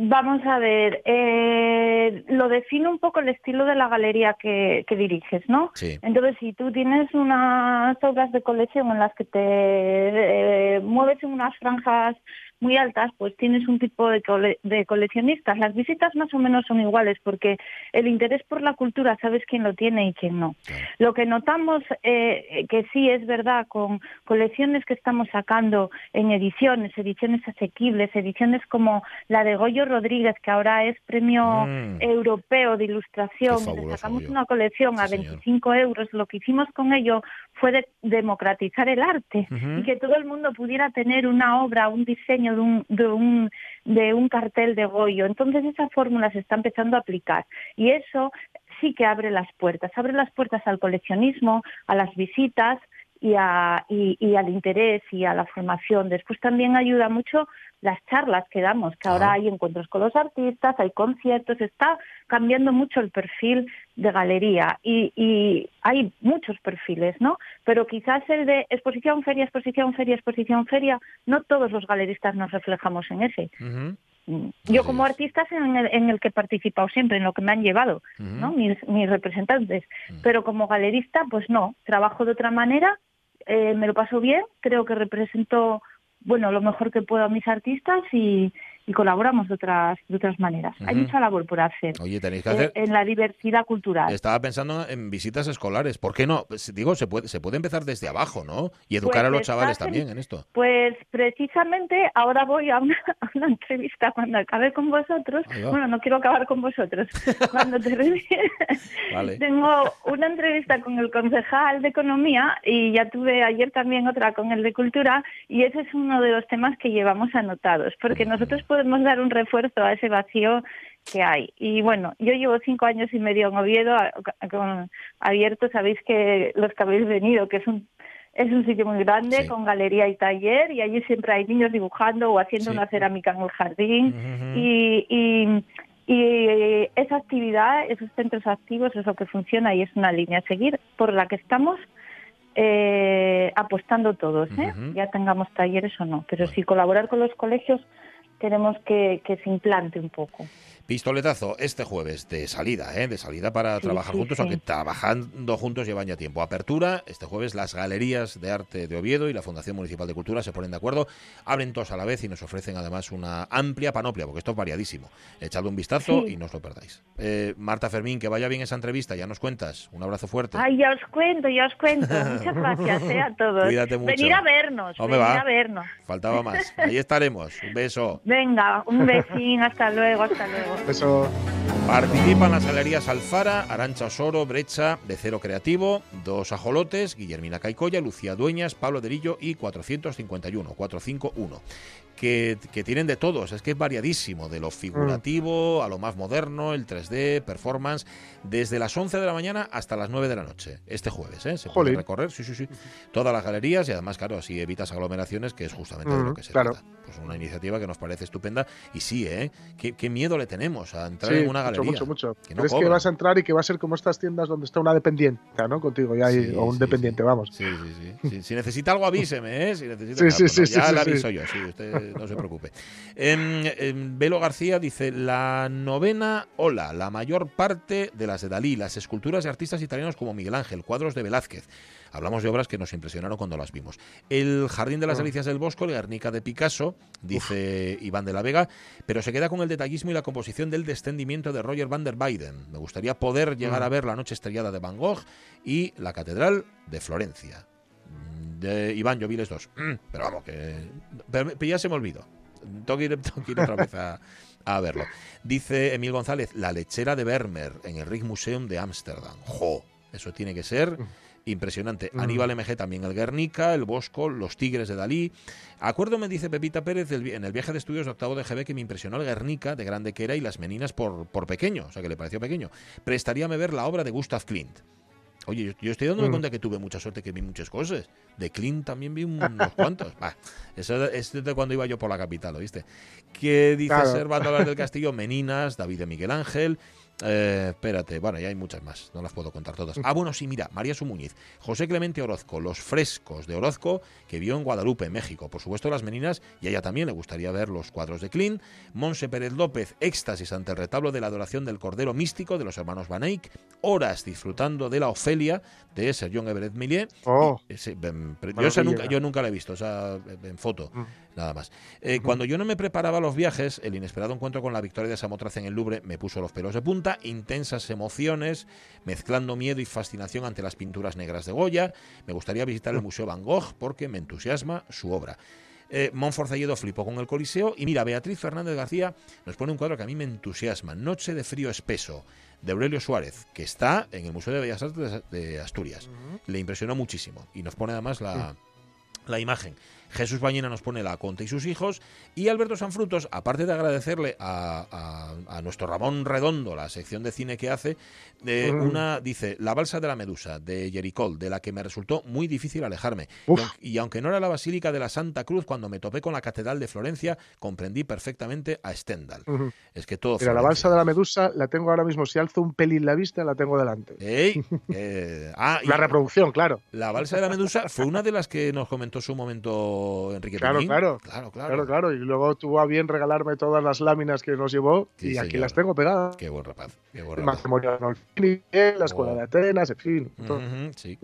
Vamos a ver, eh, lo define un poco el estilo de la galería que, diriges, ¿no? Sí. Entonces, si tú tienes unas obras de colección en las que te eh, mueves en unas franjas muy altas, pues tienes un tipo de, de, coleccionistas. Las visitas más o menos son iguales porque el interés por la cultura sabes quién lo tiene y quién no. Lo que notamos eh, que sí es verdad con colecciones que estamos sacando en ediciones, ediciones asequibles, ediciones como la de Goyo Rodríguez, que ahora es premio mm. europeo de ilustración, sacamos una colección a 25 euros, lo que hicimos con ello fue democratizar el arte y que todo el mundo pudiera tener una obra, un diseño de un, de un, de un cartel de Goyo. Entonces esa fórmula se está empezando a aplicar y eso sí que abre las puertas, abre las puertas al coleccionismo, a las visitas y, a, y, al interés y a la formación. Después también ayuda mucho las charlas que damos, que ahora hay encuentros con los artistas, hay conciertos, está cambiando mucho el perfil de galería y, y, hay muchos perfiles, ¿no? Pero quizás el de exposición, feria, exposición, feria, exposición, feria, no todos los galeristas nos reflejamos en ese. Mm. Yo como artista en el, en el que he participado siempre, en lo que me han llevado, ¿no? Mis, mis representantes. Mm. Pero como galerista, pues no, trabajo de otra manera, eh, me lo paso bien, creo que represento bueno, lo mejor que puedo a mis artistas y, y colaboramos de otras, de otras maneras. Hay mucha labor por hacer. Oye, tenéis que hacer... En, la diversidad cultural. Estaba pensando en visitas escolares. ¿Por qué no? Pues, digo, se puede, se puede empezar desde abajo, ¿no? Y educar a los pues chavales también en esto. Pues precisamente ahora voy a una, entrevista cuando acabe con vosotros. Bueno, no quiero acabar con vosotros. Cuando termine, tengo una entrevista con el concejal de Economía y ya tuve ayer también otra con el de Cultura y ese es uno de los temas que llevamos anotados, porque nosotros podemos podemos dar un refuerzo a ese vacío que hay. Y bueno, yo llevo cinco años y medio en Oviedo con, abierto, sabéis que los que habéis venido, que es un es un sitio muy grande con galería y taller y allí siempre hay niños dibujando o haciendo una cerámica en el jardín y, y, y esa actividad, esos centros activos es lo que funciona y es una línea a seguir por la que estamos eh, apostando todos, ¿eh? ya tengamos talleres o no. Pero sí colaborar con los colegios queremos que, se implante un poco. Pistoletazo este jueves de salida, ¿eh? de salida para Sí, trabajar sí, juntos, sí. aunque trabajando juntos llevan ya tiempo. Apertura, este jueves las Galerías de Arte de Oviedo y la Fundación Municipal de Cultura se ponen de acuerdo, abren todos a la vez y nos ofrecen además una amplia panoplia, porque esto es variadísimo. Echadle un vistazo y no os lo perdáis. Eh, Marta Fermín, que vaya bien esa entrevista, ya nos cuentas. Un abrazo fuerte. Ay, ya os cuento, ya os cuento. Muchas gracias eh, a todos. Cuídate mucho. Venir a vernos, venir va. a vernos. Faltaba más. Ahí estaremos. Un beso. Venga, un besín, hasta luego, hasta luego. Eso. Participan las galerías Alfara, Arancha Osoro, Brecha, Becero Creativo, Dos Ajolotes, Guillermina Caicoya, Lucía Dueñas, Pablo Derillo y 451, 451. Que, que tienen de todos, es que es variadísimo, de lo figurativo a lo más moderno, el 3D, performance, desde las 11 de la mañana hasta las 9 de la noche, este jueves, ¿eh? Se puede recorrer, sí, sí, sí, todas las galerías y además, claro, así evitas aglomeraciones, que es justamente de lo que se claro. trata. Pues una iniciativa que nos parece estupenda y sí, ¿eh? Qué, qué miedo le tenemos a entrar Sí, en una mucho, galería. mucho, mucho. Que no Crees que vas a entrar y que va a ser como estas tiendas donde está una dependiente, ¿no? Contigo, ya hay, Sí, o un sí, dependiente, vamos. Sí, sí, sí. Si, si necesita algo, avíseme, ¿eh? Si necesita, Sí, ya le aviso yo, sí, usted no se preocupe. Em, em, Velo García dice, la novena ola, la mayor parte de las de Dalí, las esculturas de artistas italianos como Miguel Ángel, cuadros de Velázquez. Hablamos de obras que nos impresionaron cuando las vimos. El Jardín de las Ah. Delicias del Bosco, el Guernica de Picasso, dice Iván de la Vega, pero se queda con el detallismo y la composición del descendimiento de Roger van der Weyden. Me gustaría poder llegar Mm. a ver la noche estrellada de Van Gogh y la Catedral de Florencia. Mm, De Iván Lloviles 2. Mm, Pero vamos, que. Pero, ya se me olvidó. Tengo que ir, tengo que ir otra vez a, a verlo. Dice Emil González, la lechera de Vermeer en el Rijksmuseum de Ámsterdam. ¡Jo! Eso tiene que ser impresionante. Mm. Aníbal MG también el Guernica, el Bosco, los Tigres de Dalí. Acuerdo me dice Pepita Pérez en el viaje de estudios de octavo de GB que me impresionó el Guernica de grande que era y las meninas por, por pequeño, o sea que le pareció pequeño. Prestaríame ver la obra de Gustav Klimt. Oye, yo, yo estoy dándome Mm. cuenta que tuve mucha suerte, que vi muchas cosas. De Klimt también vi un- unos cuantos. Eso es de cuando iba yo por la capital, ¿oíste? Que dice Claro. Servando del Castillo, Meninas, David de Miguel Ángel. Eh, espérate, bueno, ya hay muchas más, no las puedo contar todas. Ah, bueno, sí, mira, María Sumuñiz, José Clemente Orozco, los frescos de Orozco que vio en Guadalupe, México. Por supuesto, las meninas, y a ella también le gustaría ver los cuadros de Klein. Monse Pérez López, éxtasis ante el retablo de la adoración del Cordero Místico de los hermanos Van Eyck. Horas disfrutando de la Ofelia de Sir John Everett Millier. Oh, Y, eh, esa nunca, yo nunca la he visto, o sea, en foto, Mm. Nada más. Eh, Cuando yo no me preparaba los viajes, el inesperado encuentro con la victoria de Samotrac en el Louvre me puso los pelos de punta, intensas emociones, mezclando miedo y fascinación ante las pinturas negras de Goya. Me gustaría visitar el Museo Van Gogh porque me entusiasma su obra. Eh, Monfort Zelledo flipó con el Coliseo y mira, Beatriz Fernández García nos pone un cuadro que a mí me entusiasma, Noche de frío espeso, de Aurelio Suárez, que está en el Museo de Bellas Artes de de Asturias. Le impresionó muchísimo y nos pone además la, la imagen. Jesús Bañena nos pone La Conte y sus hijos. Y Alberto Sanfrutos, aparte de agradecerle a, a- a nuestro Ramón Redondo la sección de cine que hace, Mm. una dice La balsa de la Medusa, de Jericol, de la que me resultó muy difícil alejarme. Y aunque, y aunque no era la Basílica de la Santa Cruz, cuando me topé con la Catedral de Florencia, comprendí perfectamente a Stendhal. Es que todo Mira, la balsa de la medusa la tengo ahora mismo. Si alzo un pelín la vista, la tengo delante. Ey, eh, ah, y La reproducción, claro. la balsa de la Medusa fue una de las que nos comentó su momento Enrique Claro, Peñín. claro. claro, claro. Claro, claro. Y luego tuvo a bien regalarme todas las láminas que nos llevó Sí, y aquí las tengo pegadas. Qué buen rapaz, qué buen El rapaz. la escuela Oh. de Atenas, en fin. sí.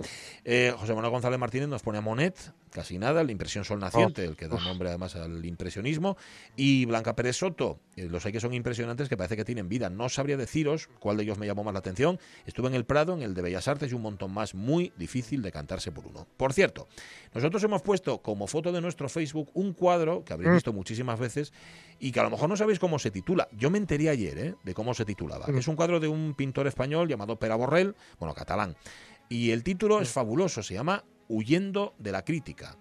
Eh, José Manuel González Martínez nos pone a Monet, casi nada, la impresión sol naciente, el que da nombre además al impresionismo. Y Blanca Pérez Soto, eh, los hay que son impresionantes que parece que tienen vida. No sabría deciros cuál de ellos me llamó más la atención. Estuve en el Prado, en el de Bellas Artes y un montón más, muy difícil de cantarse por uno. Por cierto, nosotros hemos puesto como foto de nuestro Facebook un cuadro que habréis Mm. visto muchísimas veces y que a lo mejor no sabéis cómo se titula. Yo me enteré ayer ¿eh? de cómo se titulaba. Mm. Es un cuadro de un pintor español llamado Pera Borrell, bueno, catalán. Y el título Mm. es fabuloso, se llama Huyendo de la crítica.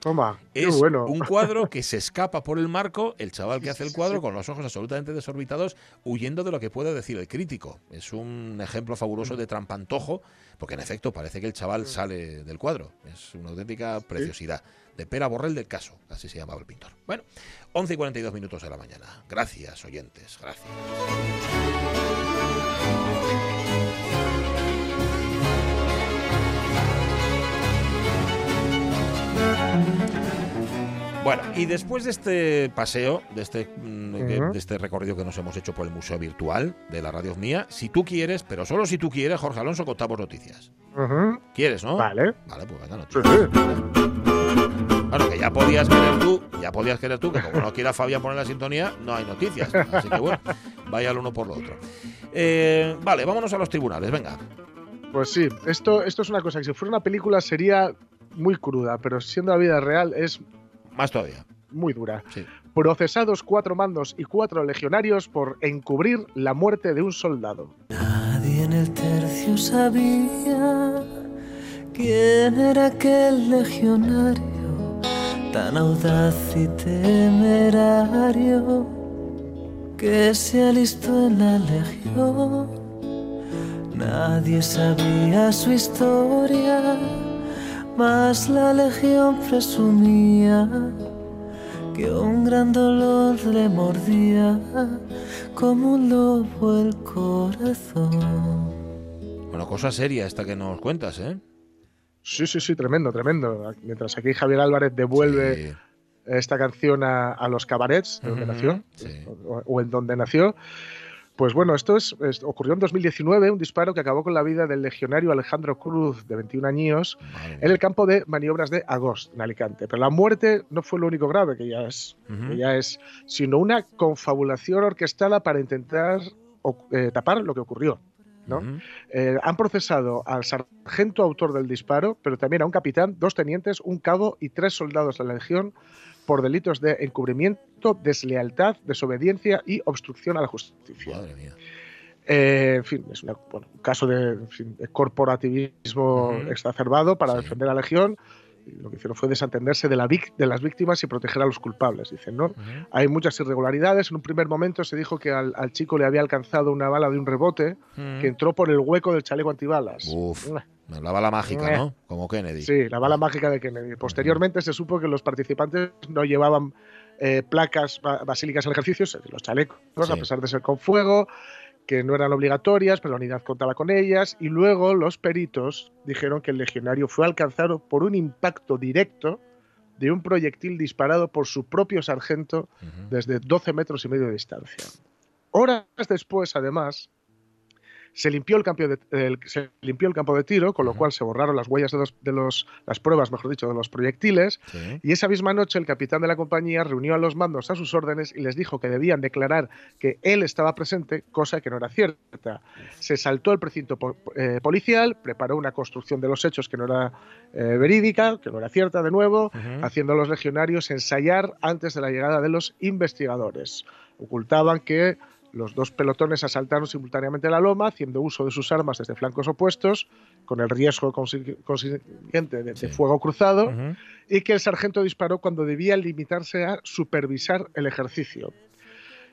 Toma, qué Es bueno. un cuadro que se escapa por el marco, el chaval que hace el cuadro con los ojos absolutamente desorbitados, huyendo de lo que puede decir el crítico. Es un ejemplo fabuloso de trampantojo, porque en efecto parece que el chaval sale del cuadro. Es una auténtica preciosidad. De Pera Borrell del caso, así se llamaba el pintor. Bueno, 11 y 42 minutos de la mañana. Gracias, oyentes, gracias. Bueno, y después de este paseo, de este, mm, de este recorrido que nos hemos hecho por el Museo Virtual de la Radio Mía, si tú quieres, pero solo si tú quieres, Jorge Alonso, contamos noticias. ¿Quieres, no? Vale. Vale, pues venga, Sí, noticias. sí. Claro, que ya podías querer tú, ya podías querer tú, que como no quiera Fabián poner la sintonía, no hay noticias. Así que bueno, vaya el uno por lo otro. Eh, vale, vámonos a los tribunales, venga. Pues sí, esto, esto es una cosa que si fuera una película sería muy cruda, pero siendo la vida real es Más todavía. muy dura. Sí. Procesados cuatro mandos y cuatro legionarios por encubrir la muerte de un soldado. Nadie en el tercio sabía quién era aquel legionario tan audaz y temerario que se alistó en la legión. Nadie sabía su historia, mas la legión presumía que un gran dolor le mordía como un lobo el corazón. Bueno, cosa seria esta que nos cuentas, ¿eh? Sí, sí, sí, tremendo, tremendo. Mientras aquí Javier Álvarez devuelve Sí. esta canción a, a los cabarets, de donde nació, sí. o, o en donde nació. Pues bueno, esto es, es- ocurrió en 2019, un disparo que acabó con la vida del legionario Alejandro Cruz, de 21 años, Madre en el campo de maniobras de Agost, en Alicante. Pero la muerte no fue lo único grave, que ya es, que ya es sino una confabulación orquestada para intentar o- eh, tapar lo que ocurrió. Eh, han procesado al sargento autor del disparo, pero también a un capitán, dos tenientes, un cabo y tres soldados de la Legión por delitos de encubrimiento, deslealtad, desobediencia y obstrucción a la justicia. Madre mía. Eh, en fin, es una- bueno, un caso de, en fin, de corporativismo Ujú. exacerbado para Sí. defender a la Legión. Lo que hicieron fue desatenderse de, la de las víctimas y proteger a los culpables, dicen, ¿no? Ujú. Hay muchas irregularidades. En un primer momento se dijo que al, al chico le había alcanzado una bala de un rebote que entró por el hueco del chaleco antibalas. Uf, la bala mágica, ¿no? Como Kennedy. Sí, la bala mágica de Kennedy. Posteriormente se supo que los participantes no llevaban eh, placas ba- basílicas en el ejercicio, es decir, los chalecos, Sí. a pesar de ser con fuego, que no eran obligatorias, pero la unidad contaba con ellas. Y luego los peritos dijeron que el legionario fue alcanzado por un impacto directo de un proyectil disparado por su propio sargento desde 12 metros y medio de distancia. Horas después, además, se limpió el campo de, el- se limpió el campo de tiro, con lo cual se borraron las huellas de los, de los- las pruebas, mejor dicho, de los proyectiles. Sí. Y esa misma noche el capitán de la compañía reunió a los mandos a sus órdenes y les dijo que debían declarar que él estaba presente, cosa que no era cierta. Se saltó el precinto po- eh, policial, preparó una construcción de los hechos que no era eh, verídica, que no era cierta de nuevo, haciendo a los legionarios ensayar antes de la llegada de los investigadores. Ocultaban que los dos pelotones asaltaron simultáneamente la loma, haciendo uso de sus armas desde flancos opuestos, con el riesgo consi- consiguiente de, fuego cruzado, y que el sargento disparó cuando debía limitarse a supervisar el ejercicio.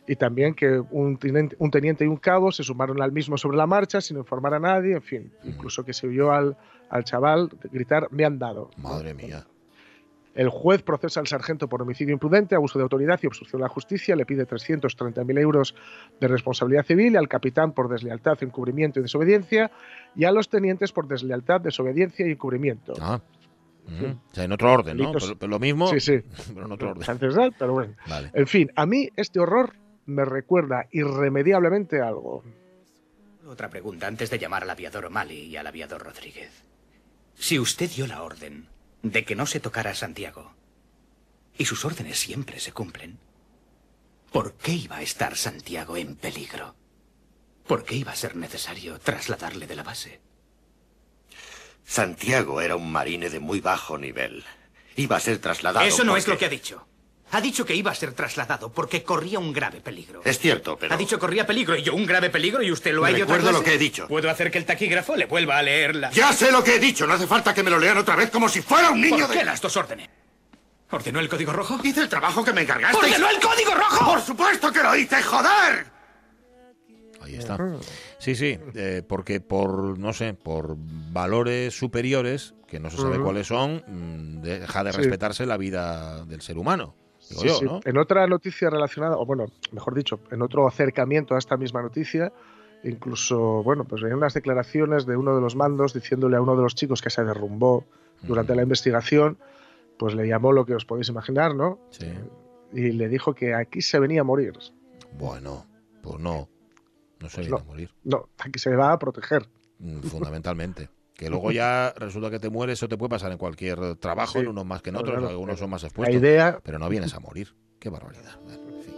Y también que un teniente, un teniente y un cabo se sumaron al mismo sobre la marcha sin informar a nadie, en fin, incluso que se oyó al, al chaval gritar, me han dado. Madre mía. El juez procesa al sargento por homicidio imprudente, abuso de autoridad y obstrucción a la justicia, le pide 330.000 euros de responsabilidad civil, al capitán por deslealtad, encubrimiento y desobediencia, y a los tenientes por deslealtad, desobediencia y encubrimiento. Ah. O sea, en otro orden, ¿no? Pero, pero lo mismo, Sí, sí. pero en otro orden. Ancestral, pero bueno. Vale. En fin, a mí este horror me recuerda irremediablemente a algo. Otra pregunta antes de llamar al aviador O'Malley y al aviador Rodríguez. Si usted dio la orden de que no se tocara a Santiago, y sus órdenes siempre se cumplen, ¿por qué iba a estar Santiago en peligro? ¿Por qué iba a ser necesario trasladarle de la base? Santiago era un marine de muy bajo nivel. Iba a ser trasladado. Eso no es lo que ha dicho. Ha dicho que iba a ser trasladado porque corría un grave peligro. Es cierto, pero. Ha dicho corría peligro y yo un grave peligro y usted lo ha ido Recuerdo lo que he dicho. ¿Puedo hacer que el taquígrafo le vuelva a leerla? Ya sé lo que he dicho. No hace falta que me lo lean otra vez como si fuera un niño ¿Por de. qué las dos órdenes? ¿Ordenó el código rojo? Hice el trabajo que me encargaste. ¡Ordenó el código rojo! ¡Por supuesto que lo hice, joder! Ahí está. Sí, sí, eh, porque por, no sé, por valores superiores, que no se sabe cuáles son, mm, deja de Sí. respetarse la vida del ser humano. Digo Sí, yo, sí. ¿no? En otra noticia relacionada, o bueno, mejor dicho, en otro acercamiento a esta misma noticia, incluso, bueno, pues venían unas declaraciones de uno de los mandos diciéndole a uno de los chicos que se derrumbó durante la investigación pues le llamó lo que os podéis imaginar, ¿no? Sí. Y le dijo que aquí se venía a morir. Bueno, pues no. No se Pues viene no. a morir. No, aquí se va a proteger. Mm, Fundamentalmente. Que luego ya resulta que te mueres, eso te puede pasar en cualquier trabajo, Sí. en unos más que en otros, claro, algunos son más la expuestos. idea- Pero no vienes a morir. Qué barbaridad. Bueno, en fin.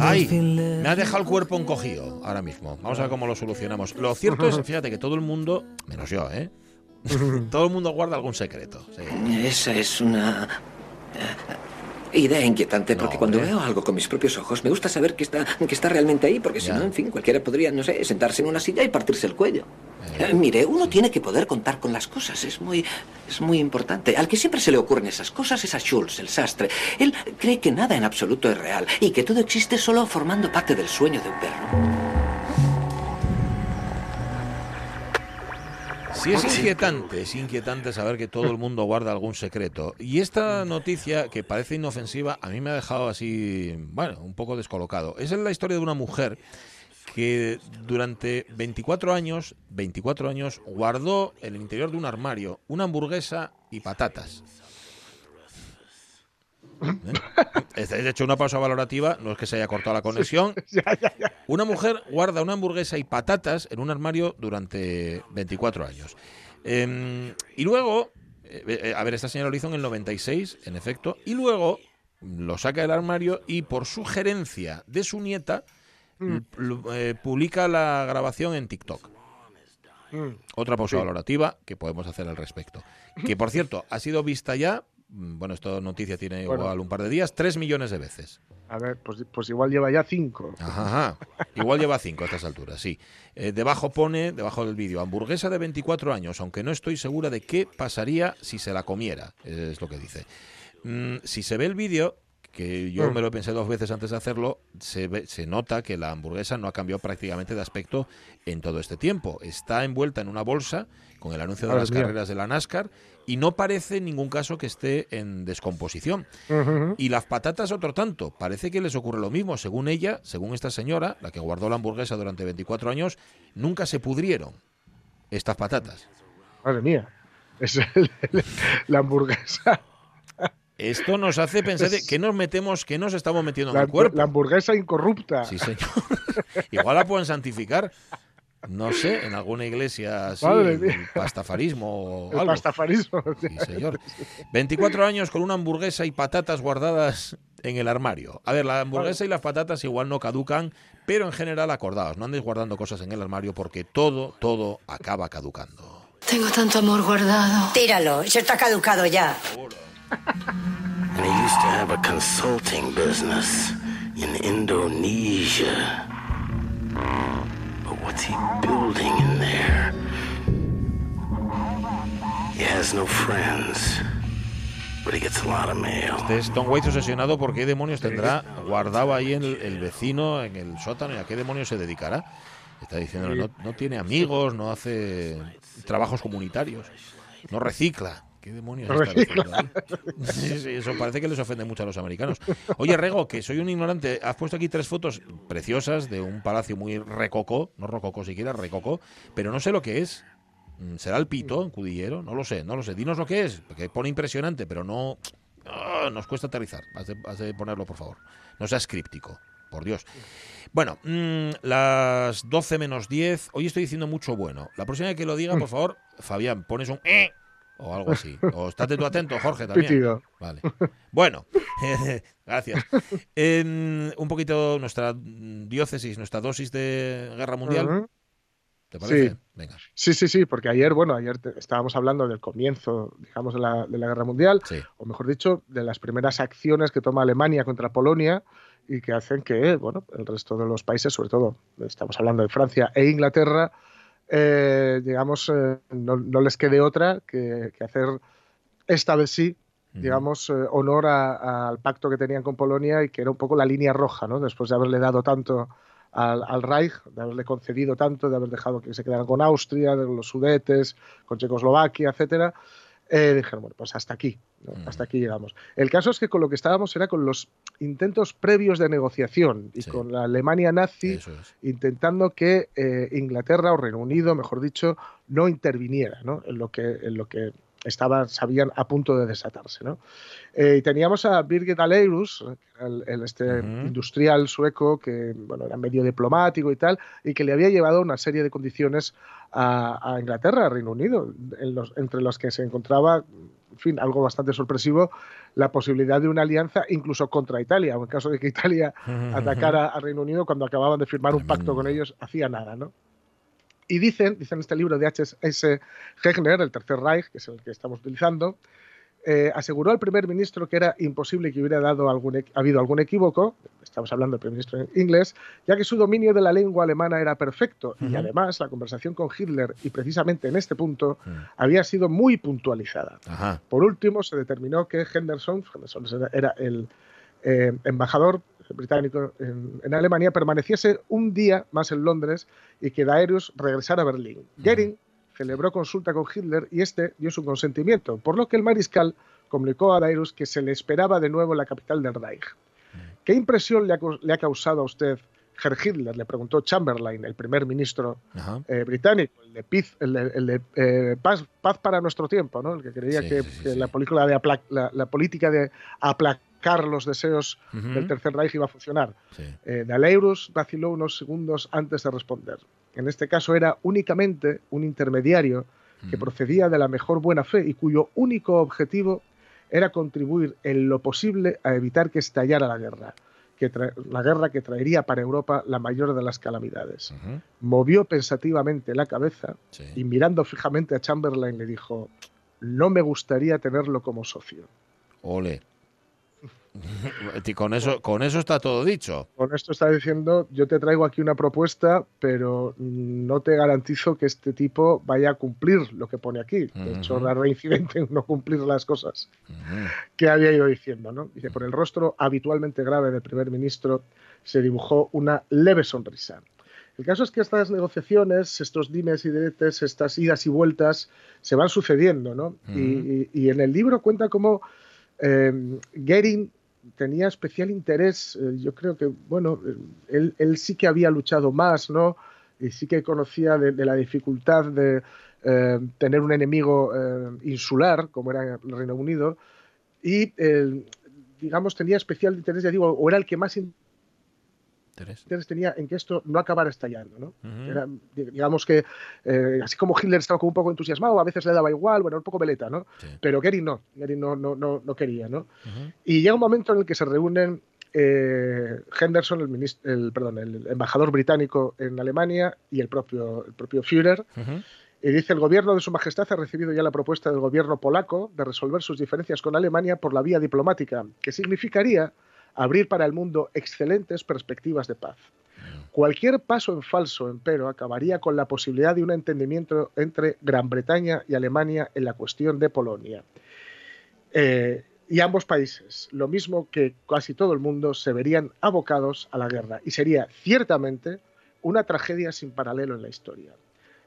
Ay, me ha dejado el cuerpo encogido ahora mismo. Vamos a ver cómo lo solucionamos. Lo cierto es, fíjate, que todo el mundo, menos yo, ¿eh? todo el mundo guarda algún secreto. sí. Esa es una eh, idea inquietante, porque cuando veo algo con mis propios ojos, me gusta saber que está, que está realmente ahí, porque si no, en fin, cualquiera podría, no sé, sentarse en una silla y partirse el cuello. Eh, mire, uno tiene que poder contar con las cosas, es muy, es muy importante. Al que siempre se le ocurren esas cosas es a Schultz, el sastre. Él cree que nada en absoluto es real y que todo existe solo formando parte del sueño de un perro. Sí, es inquietante, es inquietante saber que todo el mundo guarda algún secreto. Y esta noticia, que parece inofensiva, a mí me ha dejado así, bueno, un poco descolocado. Es la historia de una mujer que durante 24 años, 24 años, guardó en el interior de un armario una hamburguesa y patatas. ¿Eh? De hecho una pausa valorativa, no es que se haya cortado la conexión. Una mujer guarda una hamburguesa y patatas en un armario durante 24 años. Em, y luego, eh, eh, a ver, esta señora lo hizo en el 96, en efecto, y luego lo saca del armario y por sugerencia de su nieta l- eh, publica la grabación en TikTok. Otra pausa Sí. valorativa que podemos hacer al respecto. Que por cierto, ha sido vista ya, mm, bueno, esta noticia tiene Bueno. igual un par de días, 3 millones de veces. A ver, pues, pues igual lleva ya cinco. Ajá, ajá. Igual lleva 5 a estas alturas, sí. Eh, debajo pone, debajo del vídeo, hamburguesa de 24 años, aunque no estoy segura de qué pasaría si se la comiera, es lo que dice. Mm, si se ve el vídeo, que yo Mm. me lo pensé dos veces antes de hacerlo, se, ve- se nota que la hamburguesa no ha cambiado prácticamente de aspecto en todo este tiempo. Está envuelta en una bolsa con el anuncio de las carreras de la NASCAR y no parece en ningún caso que esté en descomposición. Y las patatas otro tanto. Parece que les ocurre lo mismo. Según ella, según esta señora, la que guardó la hamburguesa durante 24 años, nunca se pudrieron estas patatas. Madre mía. Es el- el- la hamburguesa. Esto nos hace pensar que nos metemos, que nos estamos metiendo en el cuerpo. la hamburguesa incorrupta. Sí, señor. Igual la pueden santificar. No sé, en alguna iglesia así, Madre el mía. pastafarismo o El algo. pastafarismo. Sí, señor. 24 años con una hamburguesa y patatas guardadas en el armario. A ver, la hamburguesa y las patatas igual no caducan, pero en general acordaos, no andéis guardando cosas en el armario porque todo, todo acaba caducando. Tengo tanto amor guardado. Tíralo, se está caducado ya. And he used to have a consulting business in Indonesia. What's he building in there? He has no friends, but he gets a lot of mail. Este es Tom Waits obsesionado por qué demonios tendrá guardado ahí el, el vecino en el sótano y a qué demonios se dedicará. Está diciendo, no, no tiene amigos, no hace trabajos comunitarios, no recicla. ¿Qué demonios está ahí? Sí, sí, eso parece que les ofende mucho a los americanos. Oye, Rego, que soy un ignorante, has puesto aquí tres fotos preciosas de un palacio muy recocó, no rococó siquiera, recocó, pero no sé lo que es. Mm, ¿Será el pito en Cudillero? No lo sé, no lo sé. Dinos lo que es, porque pone impresionante, pero no... Ah, nos cuesta aterrizar. Has de, has de ponerlo, por favor. No seas críptico, por Dios. Bueno, mm, las 12 menos 10. Hoy estoy diciendo mucho bueno. La próxima vez que lo diga, por favor, Fabián, pones un... o algo así. O estate tú atento, Jorge, también. Vale. Bueno, gracias. En un poquito nuestra diócesis, nuestra dosis de guerra mundial. ¿Te parece? Sí. Venga. Sí, sí, sí, porque ayer, bueno, ayer te- estábamos hablando del comienzo, digamos, de la, de la guerra mundial, o mejor dicho, de las primeras acciones que toma Alemania contra Polonia y que hacen que, bueno, el resto de los países, sobre todo, estamos hablando de Francia e Inglaterra, eh, digamos, eh, no, no les quede otra que, que hacer esta vez sí, digamos, eh, honor al pacto que tenían con Polonia y que era un poco la línea roja, ¿no? Después de haberle dado tanto al, al Reich, de haberle concedido tanto, de haber dejado que se quedaran con Austria, de los Sudetes, con Checoslovaquia, etcétera, dijeron, bueno, pues hasta aquí, ¿no? hasta aquí llegamos. El caso es que con lo que estábamos era con los intentos previos de negociación y con la Alemania nazi intentando que eh, Inglaterra o Reino Unido, mejor dicho, no interviniera ¿no? En, lo que, en lo que estaban, sabían a punto de desatarse. ¿no? Eh, y teníamos a Birgit Aleirus, el, el este industrial sueco que bueno, era medio diplomático y tal, y que le había llevado una serie de condiciones a, a Inglaterra, a Reino Unido, en los, entre los que se encontraba, en fin, algo bastante sorpresivo, la posibilidad de una alianza incluso contra Italia, o en caso de que Italia atacara a Reino Unido cuando acababan de firmar un pacto con ellos, hacía nada, ¿no? Y dicen, dicen este libro de H.S. Hegner, el Tercer Reich, que es el que estamos utilizando, eh, aseguró al primer ministro que era imposible que hubiera dado algún, habido algún equívoco, estamos hablando del primer ministro en inglés, ya que su dominio de la lengua alemana era perfecto y además la conversación con Hitler, y precisamente en este punto, había sido muy puntualizada. Ajá. Por último, se determinó que Henderson, Henderson era- el eh, embajador británico en, en Alemania, permaneciese un día más en Londres y que Daenerys regresara a Berlín. Goering celebró consulta con Hitler y este dio su consentimiento, por lo que el mariscal comunicó a Daenerys que se le esperaba de nuevo en la capital del Reich. ¿Qué impresión le ha, cau- le ha causado a usted Herr Hitler? Le preguntó Chamberlain, el primer ministro eh, británico, el de, Piz- el de- el de, eh, paz, Paz para nuestro tiempo, ¿no? el que creía Sí, que, sí, sí, que sí. La, película de apla- la, la política de aplacar los deseos del Tercer Reich iba a funcionar. Eh, vaciló unos segundos antes de responder. En este caso era únicamente un intermediario que procedía de la mejor buena fe y cuyo único objetivo era contribuir en lo posible a evitar que estallara la guerra, que la guerra que traería para Europa la mayor de las calamidades. Movió pensativamente la cabeza y mirando fijamente a Chamberlain le dijo, no me gustaría tenerlo como socio. Ole. Con eso, con eso está todo dicho. Con esto está diciendo, yo te traigo aquí una propuesta, pero no te garantizo que este tipo vaya a cumplir lo que pone aquí. De hecho, era reincidente en no cumplir las cosas que había ido diciendo. ¿no? Dice, por el rostro habitualmente grave del primer ministro se dibujó una leve sonrisa. El caso es que estas negociaciones, estos dimes y diretes, estas idas y vueltas, se van sucediendo, ¿no? Y- y, y en el libro cuenta cómo eh, Goering tenía especial interés, eh, yo creo que, bueno, él, él sí que había luchado más, ¿no? Y sí que conocía de, la dificultad de eh, tener un enemigo eh, insular, como era el Reino Unido, y, digamos, tenía especial interés, ya digo, o era el que más interés tenía en que esto no acabara estallando, ¿no? Ujú. Era, digamos que, eh, así como Hitler estaba como un poco entusiasmado, a veces le daba igual, bueno, un poco veleta, ¿no? Pero Goering no, Goering no, no, no, no quería, ¿no? Y llega un momento en el que se reúnen eh, Henderson, el, minis- el, perdón, el embajador británico en Alemania y el propio, el propio Führer, y dice, el gobierno de Su Majestad ha recibido ya la propuesta del gobierno polaco de resolver sus diferencias con Alemania por la vía diplomática, que significaría abrir para el mundo excelentes perspectivas de paz. Cualquier paso en falso, empero, acabaría con la posibilidad de un entendimiento entre Gran Bretaña y Alemania en la cuestión de Polonia. Eh, y ambos países, lo mismo que casi todo el mundo, se verían abocados a la guerra y sería ciertamente una tragedia sin paralelo en la historia.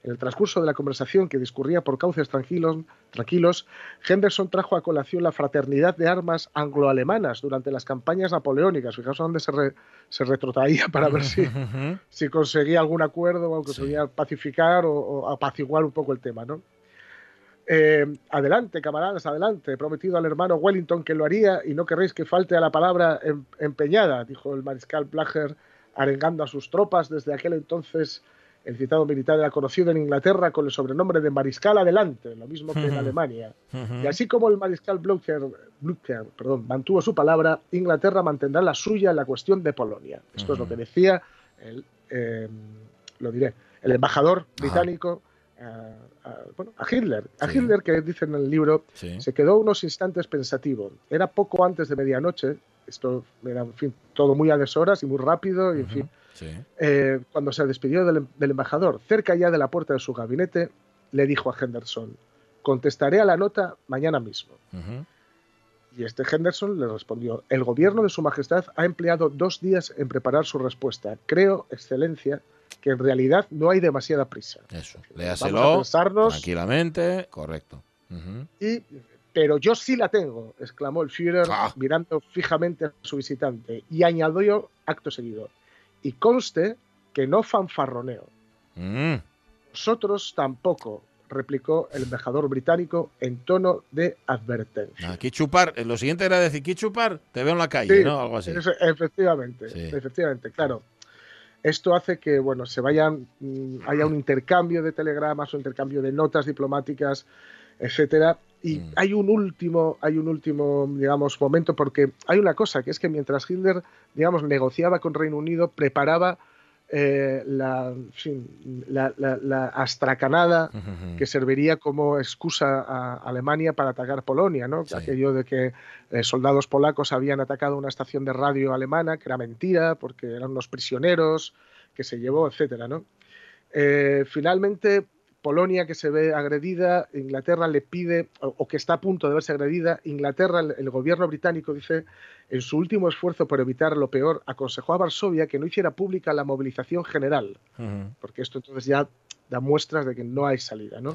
En el transcurso de la conversación que discurría por cauces tranquilos, tranquilos, Henderson trajo a colación la fraternidad de armas anglo-alemanas durante las campañas napoleónicas. Fijaos a dónde se, re- se retrotraía para ver si, si conseguía algún acuerdo o conseguía pacificar o, o apaciguar un poco el tema, ¿no? Eh, adelante, camaradas, adelante. He prometido al hermano Wellington que lo haría y no querréis que falte a la palabra em- empeñada, dijo el mariscal Blacher, arengando a sus tropas. Desde aquel entonces, el citado militar era conocido en Inglaterra con el sobrenombre de mariscal adelante, lo mismo que en Alemania. Y así como el mariscal Blücher, Blücher, perdón, mantuvo su palabra, Inglaterra mantendrá la suya en la cuestión de Polonia. Esto es lo que decía el, eh, lo diré, el embajador británico a, a- bueno, a Hitler. A Hitler, que dice en el libro, se quedó unos instantes pensativo. Era poco antes de medianoche, esto era, en fin, todo muy a deshoras y muy rápido, y en fin. Eh, cuando se despidió del, del embajador, cerca ya de la puerta de su gabinete, le dijo a Henderson, contestaré a la nota mañana mismo. Y este Henderson le respondió, el gobierno de su majestad ha empleado dos días en preparar su respuesta. Creo, excelencia, que en realidad no hay demasiada prisa. Eso, Vamos a léaselo pensarnos tranquilamente, correcto. Ujú. y pero yo sí la tengo, exclamó el Führer Ah. mirando fijamente a su visitante y añadió acto seguido. Y conste que no fanfarroneo. Mm. Nosotros tampoco, replicó el embajador británico en tono de advertencia. Aquí chupar, eh, lo siguiente era decir, ¿qué chupar? Te veo en la calle, Sí, ¿no? Algo así. efectivamente, efectivamente, claro. Esto hace que, bueno, se vayan, mm, haya un intercambio de telegramas, un intercambio de notas diplomáticas, etcétera. Y Mm. hay un último, hay un último, digamos, momento, porque hay una cosa, que es que mientras Hitler, digamos, negociaba con Reino Unido, preparaba eh, la, la, la- la astracanada que serviría como excusa a Alemania para atacar Polonia, ¿no? Aquello de que eh, soldados polacos habían atacado una estación de radio alemana, que era mentira, porque eran unos prisioneros que se llevó, etcétera, ¿no? Eh, finalmente, Polonia que se ve agredida, Inglaterra le pide, o, o que está a punto de verse agredida, Inglaterra, el, el gobierno británico dice, en su último esfuerzo por evitar lo peor, aconsejó a Varsovia que no hiciera pública la movilización general, porque esto entonces ya da muestras de que no hay salida, ¿no?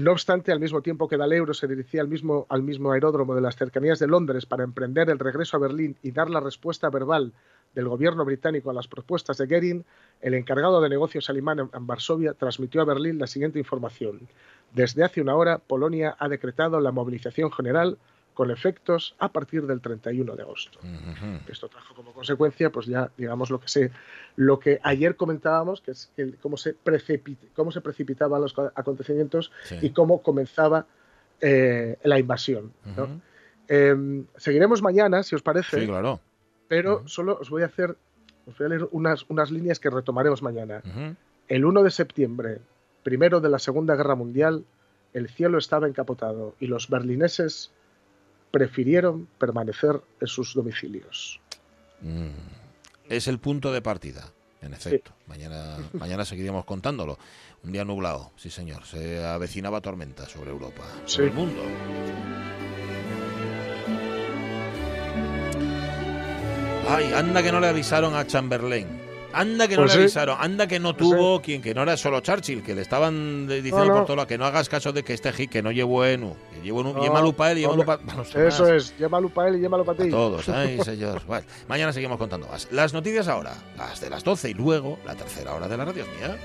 No obstante, al mismo tiempo que Daleuro se dirigía al mismo, al mismo aeródromo de las cercanías de Londres para emprender el regreso a Berlín y dar la respuesta verbal del gobierno británico a las propuestas de Goering, el encargado de negocios alemán en- en Varsovia transmitió a Berlín la siguiente información. Desde hace una hora, Polonia ha decretado la movilización general con efectos a partir del 31 de agosto. Esto trajo como consecuencia, pues ya digamos lo que se, lo que ayer comentábamos, que es cómo se cómo se precipitaban los co- acontecimientos Sí. y cómo comenzaba eh, la invasión. Eh, seguiremos mañana, si os parece. Sí, claro. Pero solo os voy a hacer, os voy a leer unas, unas líneas que retomaremos mañana. El 1 de septiembre, primero de la Segunda Guerra Mundial, el cielo estaba encapotado y los berlineses prefirieron permanecer en sus domicilios. Mm. Es el punto de partida, en efecto. Mañana, mañana seguiremos contándolo. Un día nublado, sí señor. Se avecinaba tormenta sobre Europa, sobre el mundo. Ay, anda que no le avisaron a Chamberlain. Anda que no Pues le sí. avisaron, anda que no Pues sí. tuvo quien, que no era solo Churchill, que le estaban diciendo No, no. por todo lado que no hagas caso de que este hit, que no llevo enu, que llevo enu, No, llémalo para él, hombre, para Eso es, llévalo para él y llévalo para ti. Todos, ay señor. Vale, mañana seguimos contando más. Las noticias ahora, las de las 12 y luego la tercera hora de la radio mía.